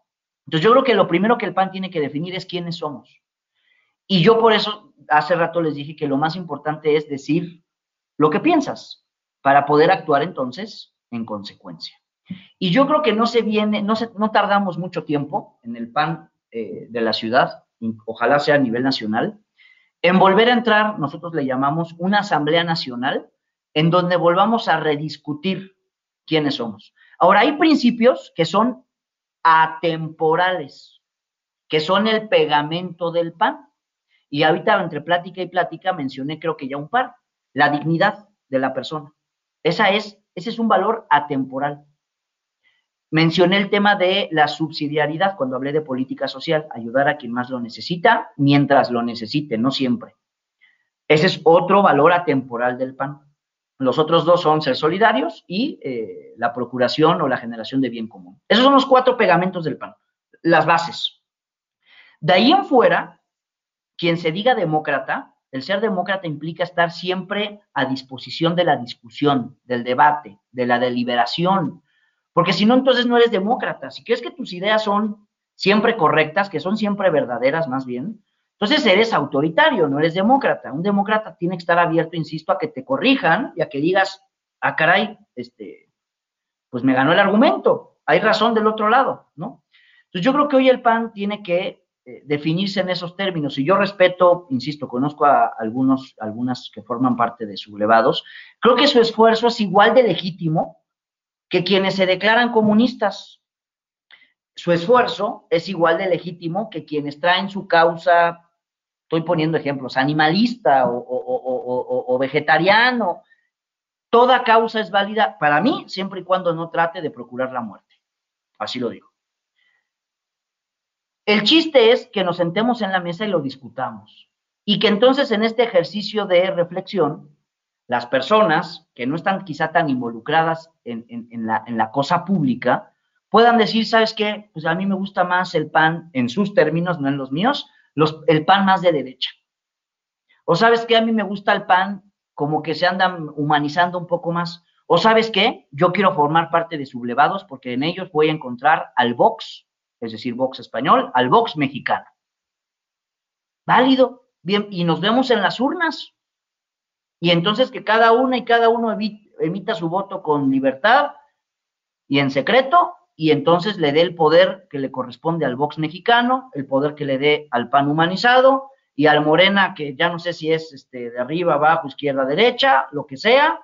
Entonces yo creo que lo primero que el PAN tiene que definir es quiénes somos. Y yo por eso hace rato les dije que lo más importante es decir lo que piensas para poder actuar entonces en consecuencia. Y yo creo que no se viene, no, se, no tardamos mucho tiempo en el PAN eh, de la ciudad, ojalá sea a nivel nacional, en volver a entrar, nosotros le llamamos una asamblea nacional, en donde volvamos a rediscutir quiénes somos. Ahora, hay principios que son atemporales, que son el pegamento del pan. Y ahorita entre plática y plática mencioné creo que ya un par, la dignidad de la persona. Esa es, ese es un valor atemporal. Mencioné el tema de la subsidiariedad cuando hablé de política social, ayudar a quien más lo necesita mientras lo necesite, no siempre. Ese es otro valor atemporal del PAN. Los otros dos son ser solidarios y eh, la procuración o la generación de bien común. Esos son los cuatro pegamentos del PAN, las bases. De ahí en fuera, quien se diga demócrata, el ser demócrata implica estar siempre a disposición de la discusión, del debate, de la deliberación, porque si no, entonces no eres demócrata. Si crees que tus ideas son siempre correctas, que son siempre verdaderas más bien, entonces eres autoritario, no eres demócrata. Un demócrata tiene que estar abierto, insisto, a que te corrijan y a que digas, ah, caray, este, pues me ganó el argumento, hay razón del otro lado, ¿no? Entonces yo creo que hoy el PAN tiene que definirse en esos términos. Y yo respeto, insisto, conozco a algunos, algunas que forman parte de sublevados, creo que su esfuerzo es igual de legítimo que quienes se declaran comunistas. Su esfuerzo es igual de legítimo que quienes traen su causa, estoy poniendo ejemplos, animalista o, vegetariano. Toda causa es válida para mí siempre y cuando no trate de procurar la muerte. Así lo digo. El chiste es que nos sentemos en la mesa y lo discutamos. Y que entonces en este ejercicio de reflexión las personas que no están quizá tan involucradas en, la, cosa pública puedan decir, ¿sabes qué? Pues a mí me gusta más el pan en sus términos, no en los míos, el pan más de derecha. O sabes qué, a mí me gusta el pan como que se andan humanizando un poco más. O sabes qué, yo quiero formar parte de sublevados porque en ellos voy a encontrar al Vox, es decir, Vox español, al Vox mexicano. Válido, bien, y nos vemos en las urnas. Y entonces que cada una y cada uno emita su voto con libertad y en secreto, y entonces le dé el poder que le corresponde al Vox mexicano, el poder que le dé al PAN humanizado y al Morena, que ya no sé si es este, de arriba, abajo, izquierda, derecha, lo que sea,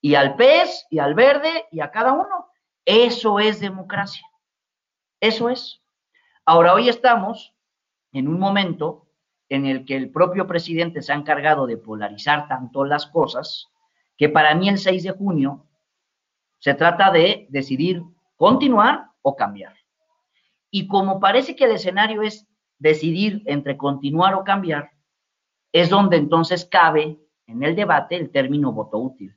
y al PES y al Verde y a cada uno. Eso es democracia. Eso es. Ahora, hoy estamos en un momento en el que el propio presidente se ha encargado de polarizar tanto las cosas, que para mí el 6 de junio se trata de decidir continuar o cambiar. Y como parece que el escenario es decidir entre continuar o cambiar, es donde entonces cabe en el debate el término voto útil.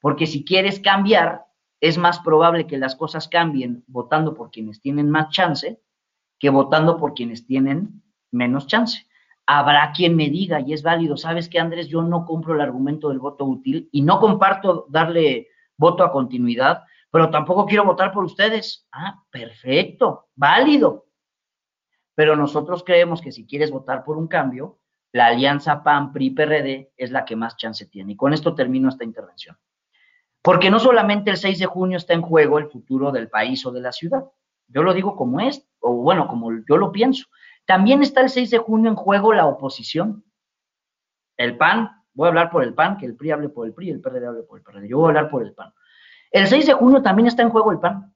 Porque si quieres cambiar, es más probable que las cosas cambien votando por quienes tienen más chance que votando por quienes tienen menos chance. Habrá quien me diga, y es válido, sabes que Andrés, yo no compro el argumento del voto útil y no comparto darle voto a continuidad, pero tampoco quiero votar por ustedes. Ah, perfecto, válido. Pero nosotros creemos que si quieres votar por un cambio, la alianza PAN, PRI, PRD es la que más chance tiene. Y con esto termino esta intervención. Porque no solamente el 6 de junio está en juego el futuro del país o de la ciudad. Yo lo digo como es, o bueno, como yo lo pienso. También está el 6 de junio en juego la oposición. El PAN, voy a hablar por el PAN, que el PRI hable por el PRI, el PRD hable por el PRD. Yo voy a hablar por el PAN. El 6 de junio también está en juego el PAN,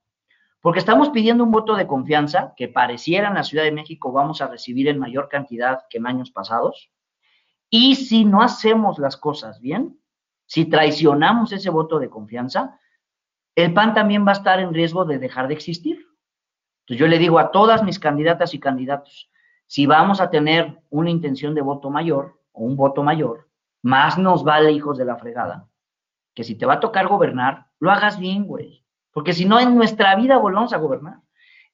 porque estamos pidiendo un voto de confianza que pareciera en la Ciudad de México vamos a recibir en mayor cantidad que en años pasados. Y si no hacemos las cosas bien, si traicionamos ese voto de confianza, el PAN también va a estar en riesgo de dejar de existir. Entonces yo le digo a todas mis candidatas y candidatos, si vamos a tener una intención de voto mayor, o un voto mayor, más nos vale, hijos de la fregada, que si te va a tocar gobernar, lo hagas bien, güey. Porque si no, en nuestra vida volvamos a gobernar.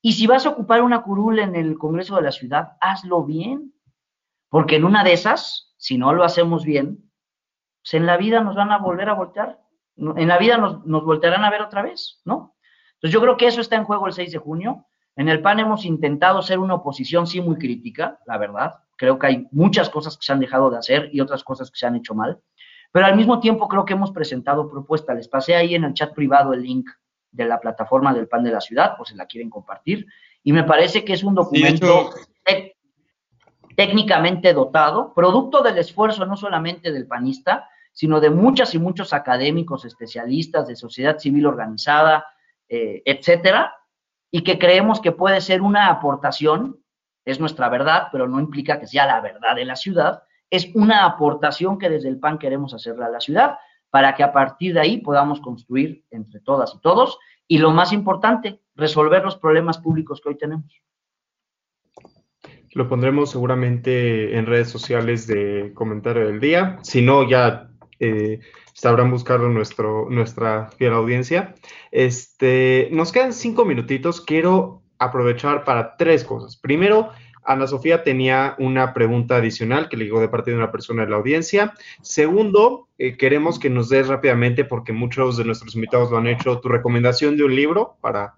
Y si vas a ocupar una curul en el Congreso de la Ciudad, hazlo bien. Porque en una de esas, si no lo hacemos bien, pues en la vida nos van a volver a voltear. En la vida nos, nos voltearán a ver otra vez, ¿no? Entonces yo creo que eso está en juego el 6 de junio. En el PAN hemos intentado ser una oposición sí muy crítica, la verdad. Creo que hay muchas cosas que se han dejado de hacer y otras cosas que se han hecho mal. Pero al mismo tiempo creo que hemos presentado propuestas. Les pasé ahí en el chat privado el link de la plataforma del PAN de la ciudad, por si la quieren compartir. Y me parece que es un documento técnicamente dotado, producto del esfuerzo no solamente del panista, sino de muchas y muchos académicos, especialistas de sociedad civil organizada, eh, etcétera, y que creemos que puede ser una aportación, es nuestra verdad, pero no implica que sea la verdad de la ciudad, es una aportación que desde el PAN queremos hacerle a la ciudad para que a partir de ahí podamos construir entre todas y todos y lo más importante, resolver los problemas públicos que hoy tenemos. Lo pondremos seguramente en redes sociales de comentario del día. Si no, ya eh, sabrán buscarlo nuestro, nuestra fiel audiencia. Este, nos quedan cinco minutitos. Quiero aprovechar para tres cosas. Primero, Ana Sofía tenía una pregunta adicional que le llegó de parte de una persona de la audiencia. Segundo, eh, queremos que nos des rápidamente, porque muchos de nuestros invitados lo han hecho, tu recomendación de un libro para,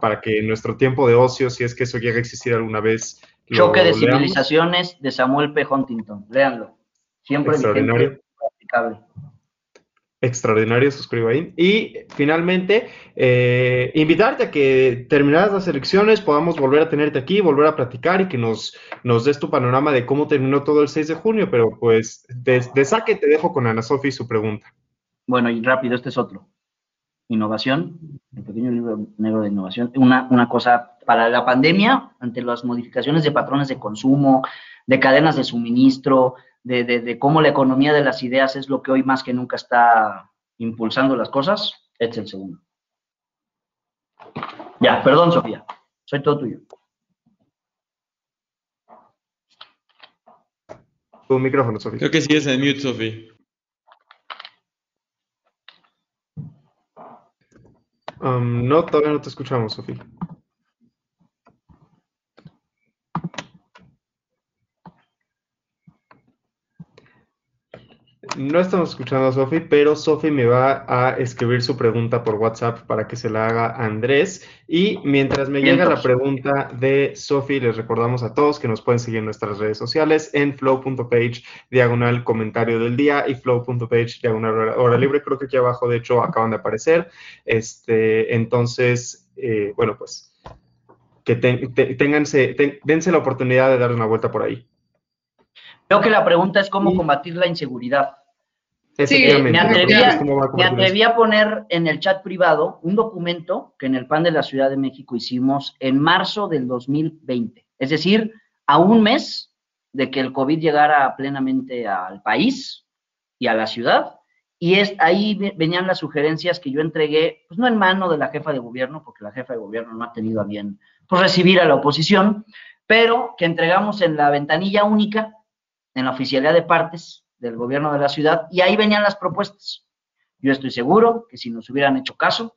para que nuestro tiempo de ocio, si es que eso llega a existir alguna vez. Choque de civilizaciones de Samuel P. Huntington. Léanlo. Siempre Extraordinario extraordinario, suscribo ahí. Y finalmente, eh, invitarte a que terminadas las elecciones podamos volver a tenerte aquí, volver a platicar y que nos, nos des tu panorama de cómo terminó todo el 6 de junio, pero pues de, saque te dejo con Ana Sofi su pregunta. Bueno, y rápido, este es otro. Innovación, el pequeño libro negro de innovación. Una, una cosa, para la pandemia, ante las modificaciones de patrones de consumo, de cadenas de suministro, de, cómo la economía de las ideas es lo que hoy más que nunca está impulsando las cosas, este es el segundo. Ya, perdón, Sofía. Soy todo tuyo. Tu micrófono, Sofía. Creo que sigues en mute, Sofía. Um, no, todavía no te escuchamos, Sofía. No estamos escuchando a Sofi, pero Sofi me va a escribir su pregunta por WhatsApp para que se la haga a Andrés. Y mientras me llega la pregunta de Sofi, les recordamos a todos que nos pueden seguir en nuestras redes sociales en flow.page diagonal comentario del día y flow.page diagonal hora, libre. Creo que aquí abajo, de hecho, acaban de aparecer. Este, entonces, eh, bueno, pues que dense la oportunidad de dar una vuelta por ahí. Creo que la pregunta es cómo combatir la inseguridad. Sí, me atreví, a, poner en el chat privado un documento que en el PAN de la Ciudad de México hicimos en marzo del 2020. Es decir, a un mes de que el COVID llegara plenamente al país y a la ciudad. Y es, ahí venían las sugerencias que yo entregué, pues no en mano de la jefa de gobierno, porque la jefa de gobierno no ha tenido a bien pues, recibir a la oposición, pero que entregamos en la ventanilla única en la oficialidad de partes del gobierno de la ciudad y ahí venían las propuestas. Yo estoy seguro que si nos hubieran hecho caso,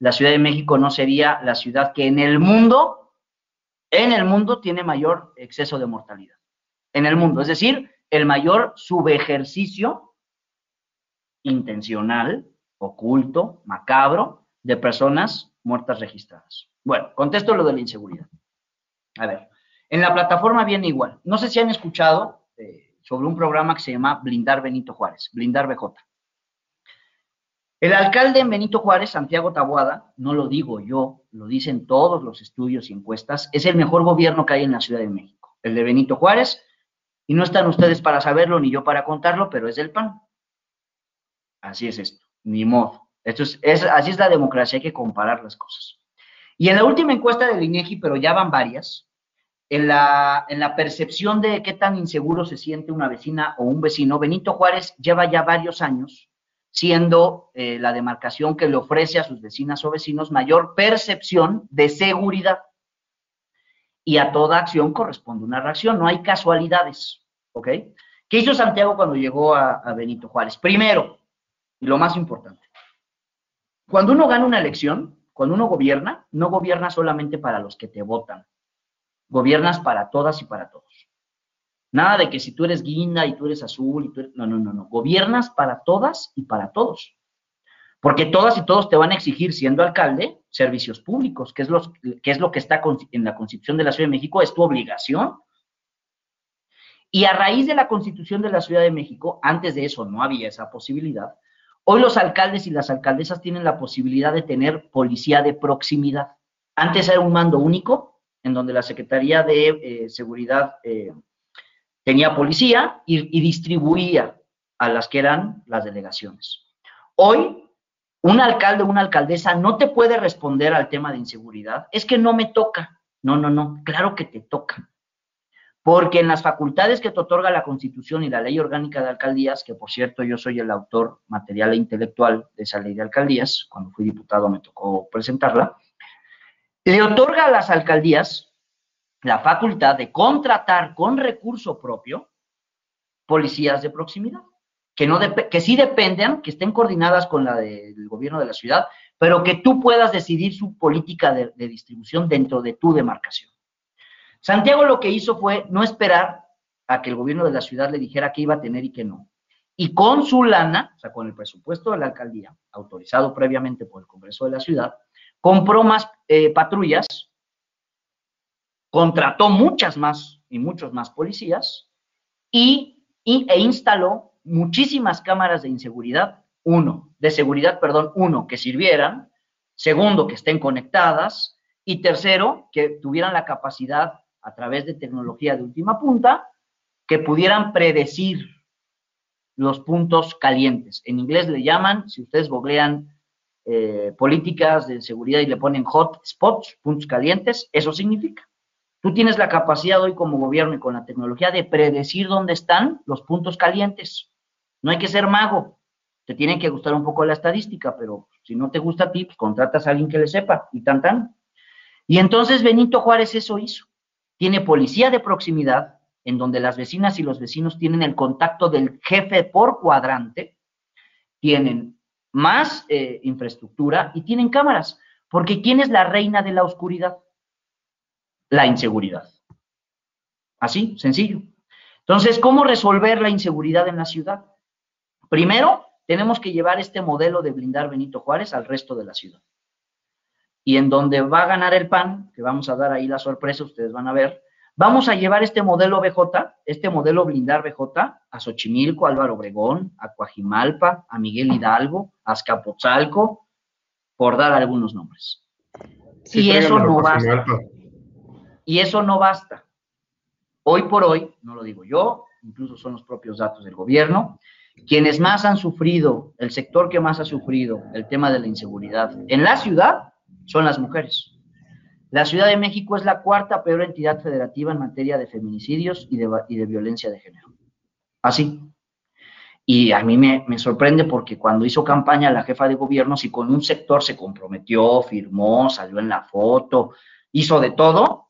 la Ciudad de México no sería la ciudad que en el mundo, en el mundo tiene mayor exceso de mortalidad. En el mundo, es decir, el mayor subejercicio intencional, oculto, macabro, de personas muertas registradas. Bueno, contesto lo de la inseguridad. A ver, en la plataforma viene igual. No sé si han escuchado este, sobre un programa que se llama Blindar Benito Juárez, Blindar BJ. El alcalde en Benito Juárez, Santiago Tabuada, no lo digo yo, lo dicen todos los estudios y encuestas, es el mejor gobierno que hay en la Ciudad de México, el de Benito Juárez, y no están ustedes para saberlo ni yo para contarlo, pero es del PAN. Así es esto, ni modo. Esto es, así es la democracia, hay que comparar las cosas. Y en la última encuesta del INEGI, pero ya van varias, en la, percepción de qué tan inseguro se siente una vecina o un vecino, Benito Juárez lleva ya varios años siendo eh, la demarcación que le ofrece a sus vecinas o vecinos mayor percepción de seguridad. Y a toda acción corresponde una reacción, no hay casualidades, ¿ok? ¿Qué hizo Santiago cuando llegó a, Benito Juárez? Primero, y lo más importante, cuando uno gana una elección, cuando uno gobierna, no gobierna solamente para los que te votan, gobiernas para todas y para todos. Nada de que si tú eres guinda y tú eres azul y tú eres... No, no, no, no. Gobiernas para todas y para todos. Porque todas y todos te van a exigir, siendo alcalde, servicios públicos, que es, los, que es lo que está en la Constitución de la Ciudad de México, es tu obligación. Y a raíz de la Constitución de la Ciudad de México, antes de eso no había esa posibilidad, hoy los alcaldes y las alcaldesas tienen la posibilidad de tener policía de proximidad. Antes era un mando único, en donde la Secretaría de eh, Seguridad eh, tenía policía y, y distribuía a las que eran las delegaciones. Hoy, un alcalde o una alcaldesa no te puede responder al tema de inseguridad. Es que no me toca. No, no, no. Claro que te toca porque en las facultades que te otorga la Constitución y la Ley Orgánica de Alcaldías, que por cierto yo soy el autor material e intelectual de esa ley de alcaldías, cuando fui diputado me tocó presentarla, le otorga a las alcaldías la facultad de contratar con recurso propio policías de proximidad, que, no que sí dependen, que estén coordinadas con la del gobierno de la ciudad, pero que tú puedas decidir su política de distribución dentro de tu demarcación. Santiago lo que hizo fue no esperar a que el gobierno de la ciudad le dijera qué iba a tener y qué no. Y con su lana, o sea, con el presupuesto de la alcaldía, autorizado previamente por el Congreso de la ciudad, compró más eh, patrullas, contrató muchas más y muchos más policías y, e instaló muchísimas cámaras de inseguridad, uno, de seguridad, perdón, uno, que sirvieran, segundo, que estén conectadas y tercero, que tuvieran la capacidad a través de tecnología de última punta que pudieran predecir los puntos calientes. En inglés le llaman, si ustedes googlean eh, políticas de seguridad y le ponen hot spots, puntos calientes, eso significa. Tú tienes la capacidad hoy como gobierno y con la tecnología de predecir dónde están los puntos calientes. No hay que ser mago. Te tiene que gustar un poco la estadística, pero si no te gusta a ti, pues contratas a alguien que le sepa y tan tan. Y entonces Benito Juárez eso hizo tiene policía de proximidad, en donde las vecinas y los vecinos tienen el contacto del jefe por cuadrante, tienen más eh, infraestructura y tienen cámaras. Porque ¿quién es la reina de la oscuridad? La inseguridad. Así, sencillo. Entonces, ¿cómo resolver la inseguridad en la ciudad? Primero, tenemos que llevar este modelo de blindar Benito Juárez al resto de la ciudad y en donde va a ganar el PAN, que vamos a dar ahí la sorpresa, ustedes van a ver, vamos a llevar este modelo BJ, este modelo blindar BJ, a Xochimilco, Álvaro Obregón, a Coajimalpa, a Miguel Hidalgo, a Azcapotzalco, por dar algunos nombres. y eso no basta. Y eso no basta. Hoy por hoy, no lo digo yo, incluso son los propios datos del gobierno, quienes más han sufrido, el sector que más ha sufrido el tema de la inseguridad en la ciudad son las mujeres. La Ciudad de México es la cuarta peor entidad federativa en materia de feminicidios y de, violencia de género. Así. Y a mí me, sorprende porque cuando hizo campaña la jefa de gobierno, si con un sector se comprometió, firmó, salió en la foto, hizo de todo,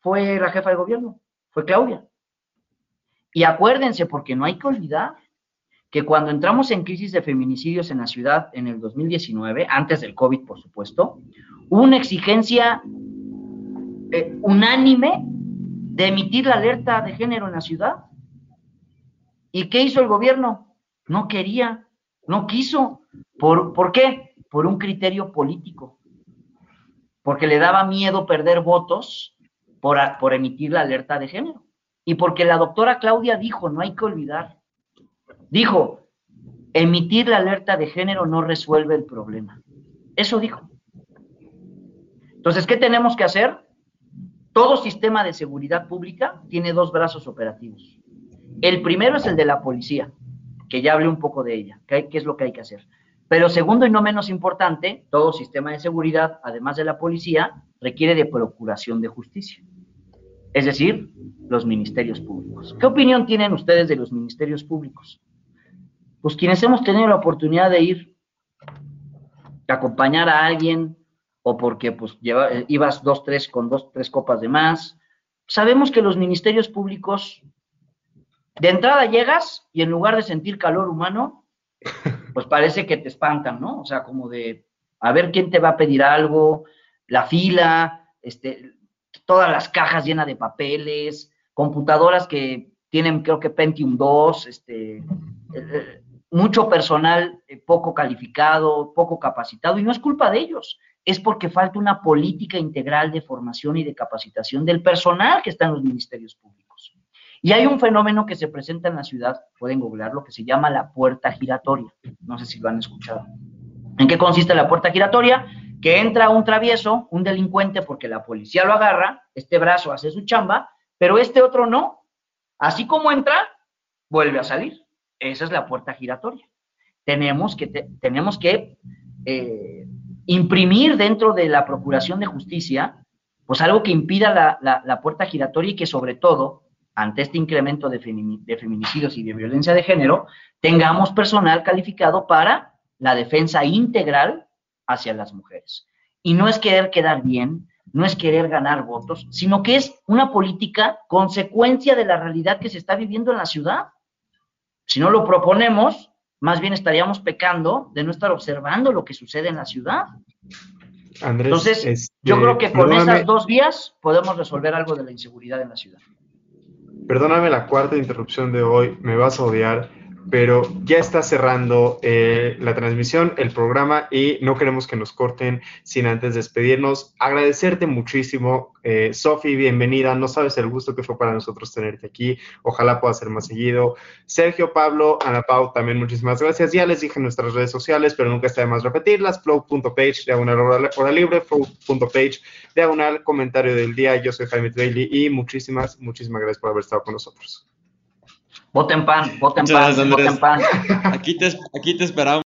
fue la jefa de gobierno, fue Claudia. Y acuérdense, porque no hay que olvidar que cuando entramos en crisis de feminicidios en la ciudad en el 2019, antes del COVID, por supuesto, una exigencia eh, unánime de emitir la alerta de género en la ciudad. ¿Y qué hizo el gobierno? No quería, no quiso. ¿Por, ¿por qué? Por un criterio político. Porque le daba miedo perder votos por, por emitir la alerta de género. Y porque la doctora Claudia dijo, no hay que olvidar, dijo, emitir la alerta de género no resuelve el problema. Eso dijo. Entonces, ¿qué tenemos que hacer? Todo sistema de seguridad pública tiene dos brazos operativos. El primero es el de la policía, que ya hablé un poco de ella, qué, es lo que hay que hacer. Pero segundo y no menos importante, todo sistema de seguridad, además de la policía, requiere de procuración de justicia. Es decir, los ministerios públicos. ¿Qué opinión tienen ustedes de los ministerios públicos? Pues quienes hemos tenido la oportunidad de ir a acompañar a alguien o porque pues eh, ibas dos, tres con dos, tres copas de más. Sabemos que los ministerios públicos de entrada llegas y en lugar de sentir calor humano, pues parece que te espantan, ¿no? O sea, como de a ver quién te va a pedir algo, la fila, este, todas las cajas llenas de papeles, computadoras que tienen creo que Pentium 2, este, eh, eh, mucho personal poco calificado, poco capacitado, y no es culpa de ellos, es porque falta una política integral de formación y de capacitación del personal que está en los ministerios públicos. Y hay un fenómeno que se presenta en la ciudad, pueden googlearlo, que se llama la puerta giratoria. No sé si lo han escuchado. ¿En qué consiste la puerta giratoria? Que entra un travieso, un delincuente, porque la policía lo agarra, este brazo hace su chamba, pero este otro no. Así como entra, vuelve a salir. Esa es la puerta giratoria. Tenemos que, tenemos que eh, imprimir dentro de la Procuración de Justicia, pues algo que impida la, puerta giratoria y que sobre todo, ante este incremento de, de feminicidios y de violencia de género, tengamos personal calificado para la defensa integral hacia las mujeres. Y no es querer quedar bien, no es querer ganar votos, sino que es una política consecuencia de la realidad que se está viviendo en la ciudad. Si no lo proponemos, más bien estaríamos pecando de no estar observando lo que sucede en la ciudad. Entonces, este, yo creo que con esas dos vías podemos resolver algo de la inseguridad en la ciudad. Perdóname la cuarta interrupción de hoy, me vas a odiar, pero ya está cerrando eh, la transmisión, el programa y no queremos que nos corten sin antes despedirnos. Agradecerte muchísimo, eh, Sofi, bienvenida. No sabes el gusto que fue para nosotros tenerte aquí. Ojalá pueda ser más seguido. Sergio, Pablo, Ana Pau, también muchísimas gracias. Ya les dije en nuestras redes sociales, pero nunca está de más repetirlas. Flow.page, diagonal hora, libre, flow.page, diagonal comentario del día. Yo soy Jaime Bailey y muchísimas, muchísimas gracias por haber estado con nosotros. Voten pan, voten pan, voten pan. Aquí te, aquí te esperamos.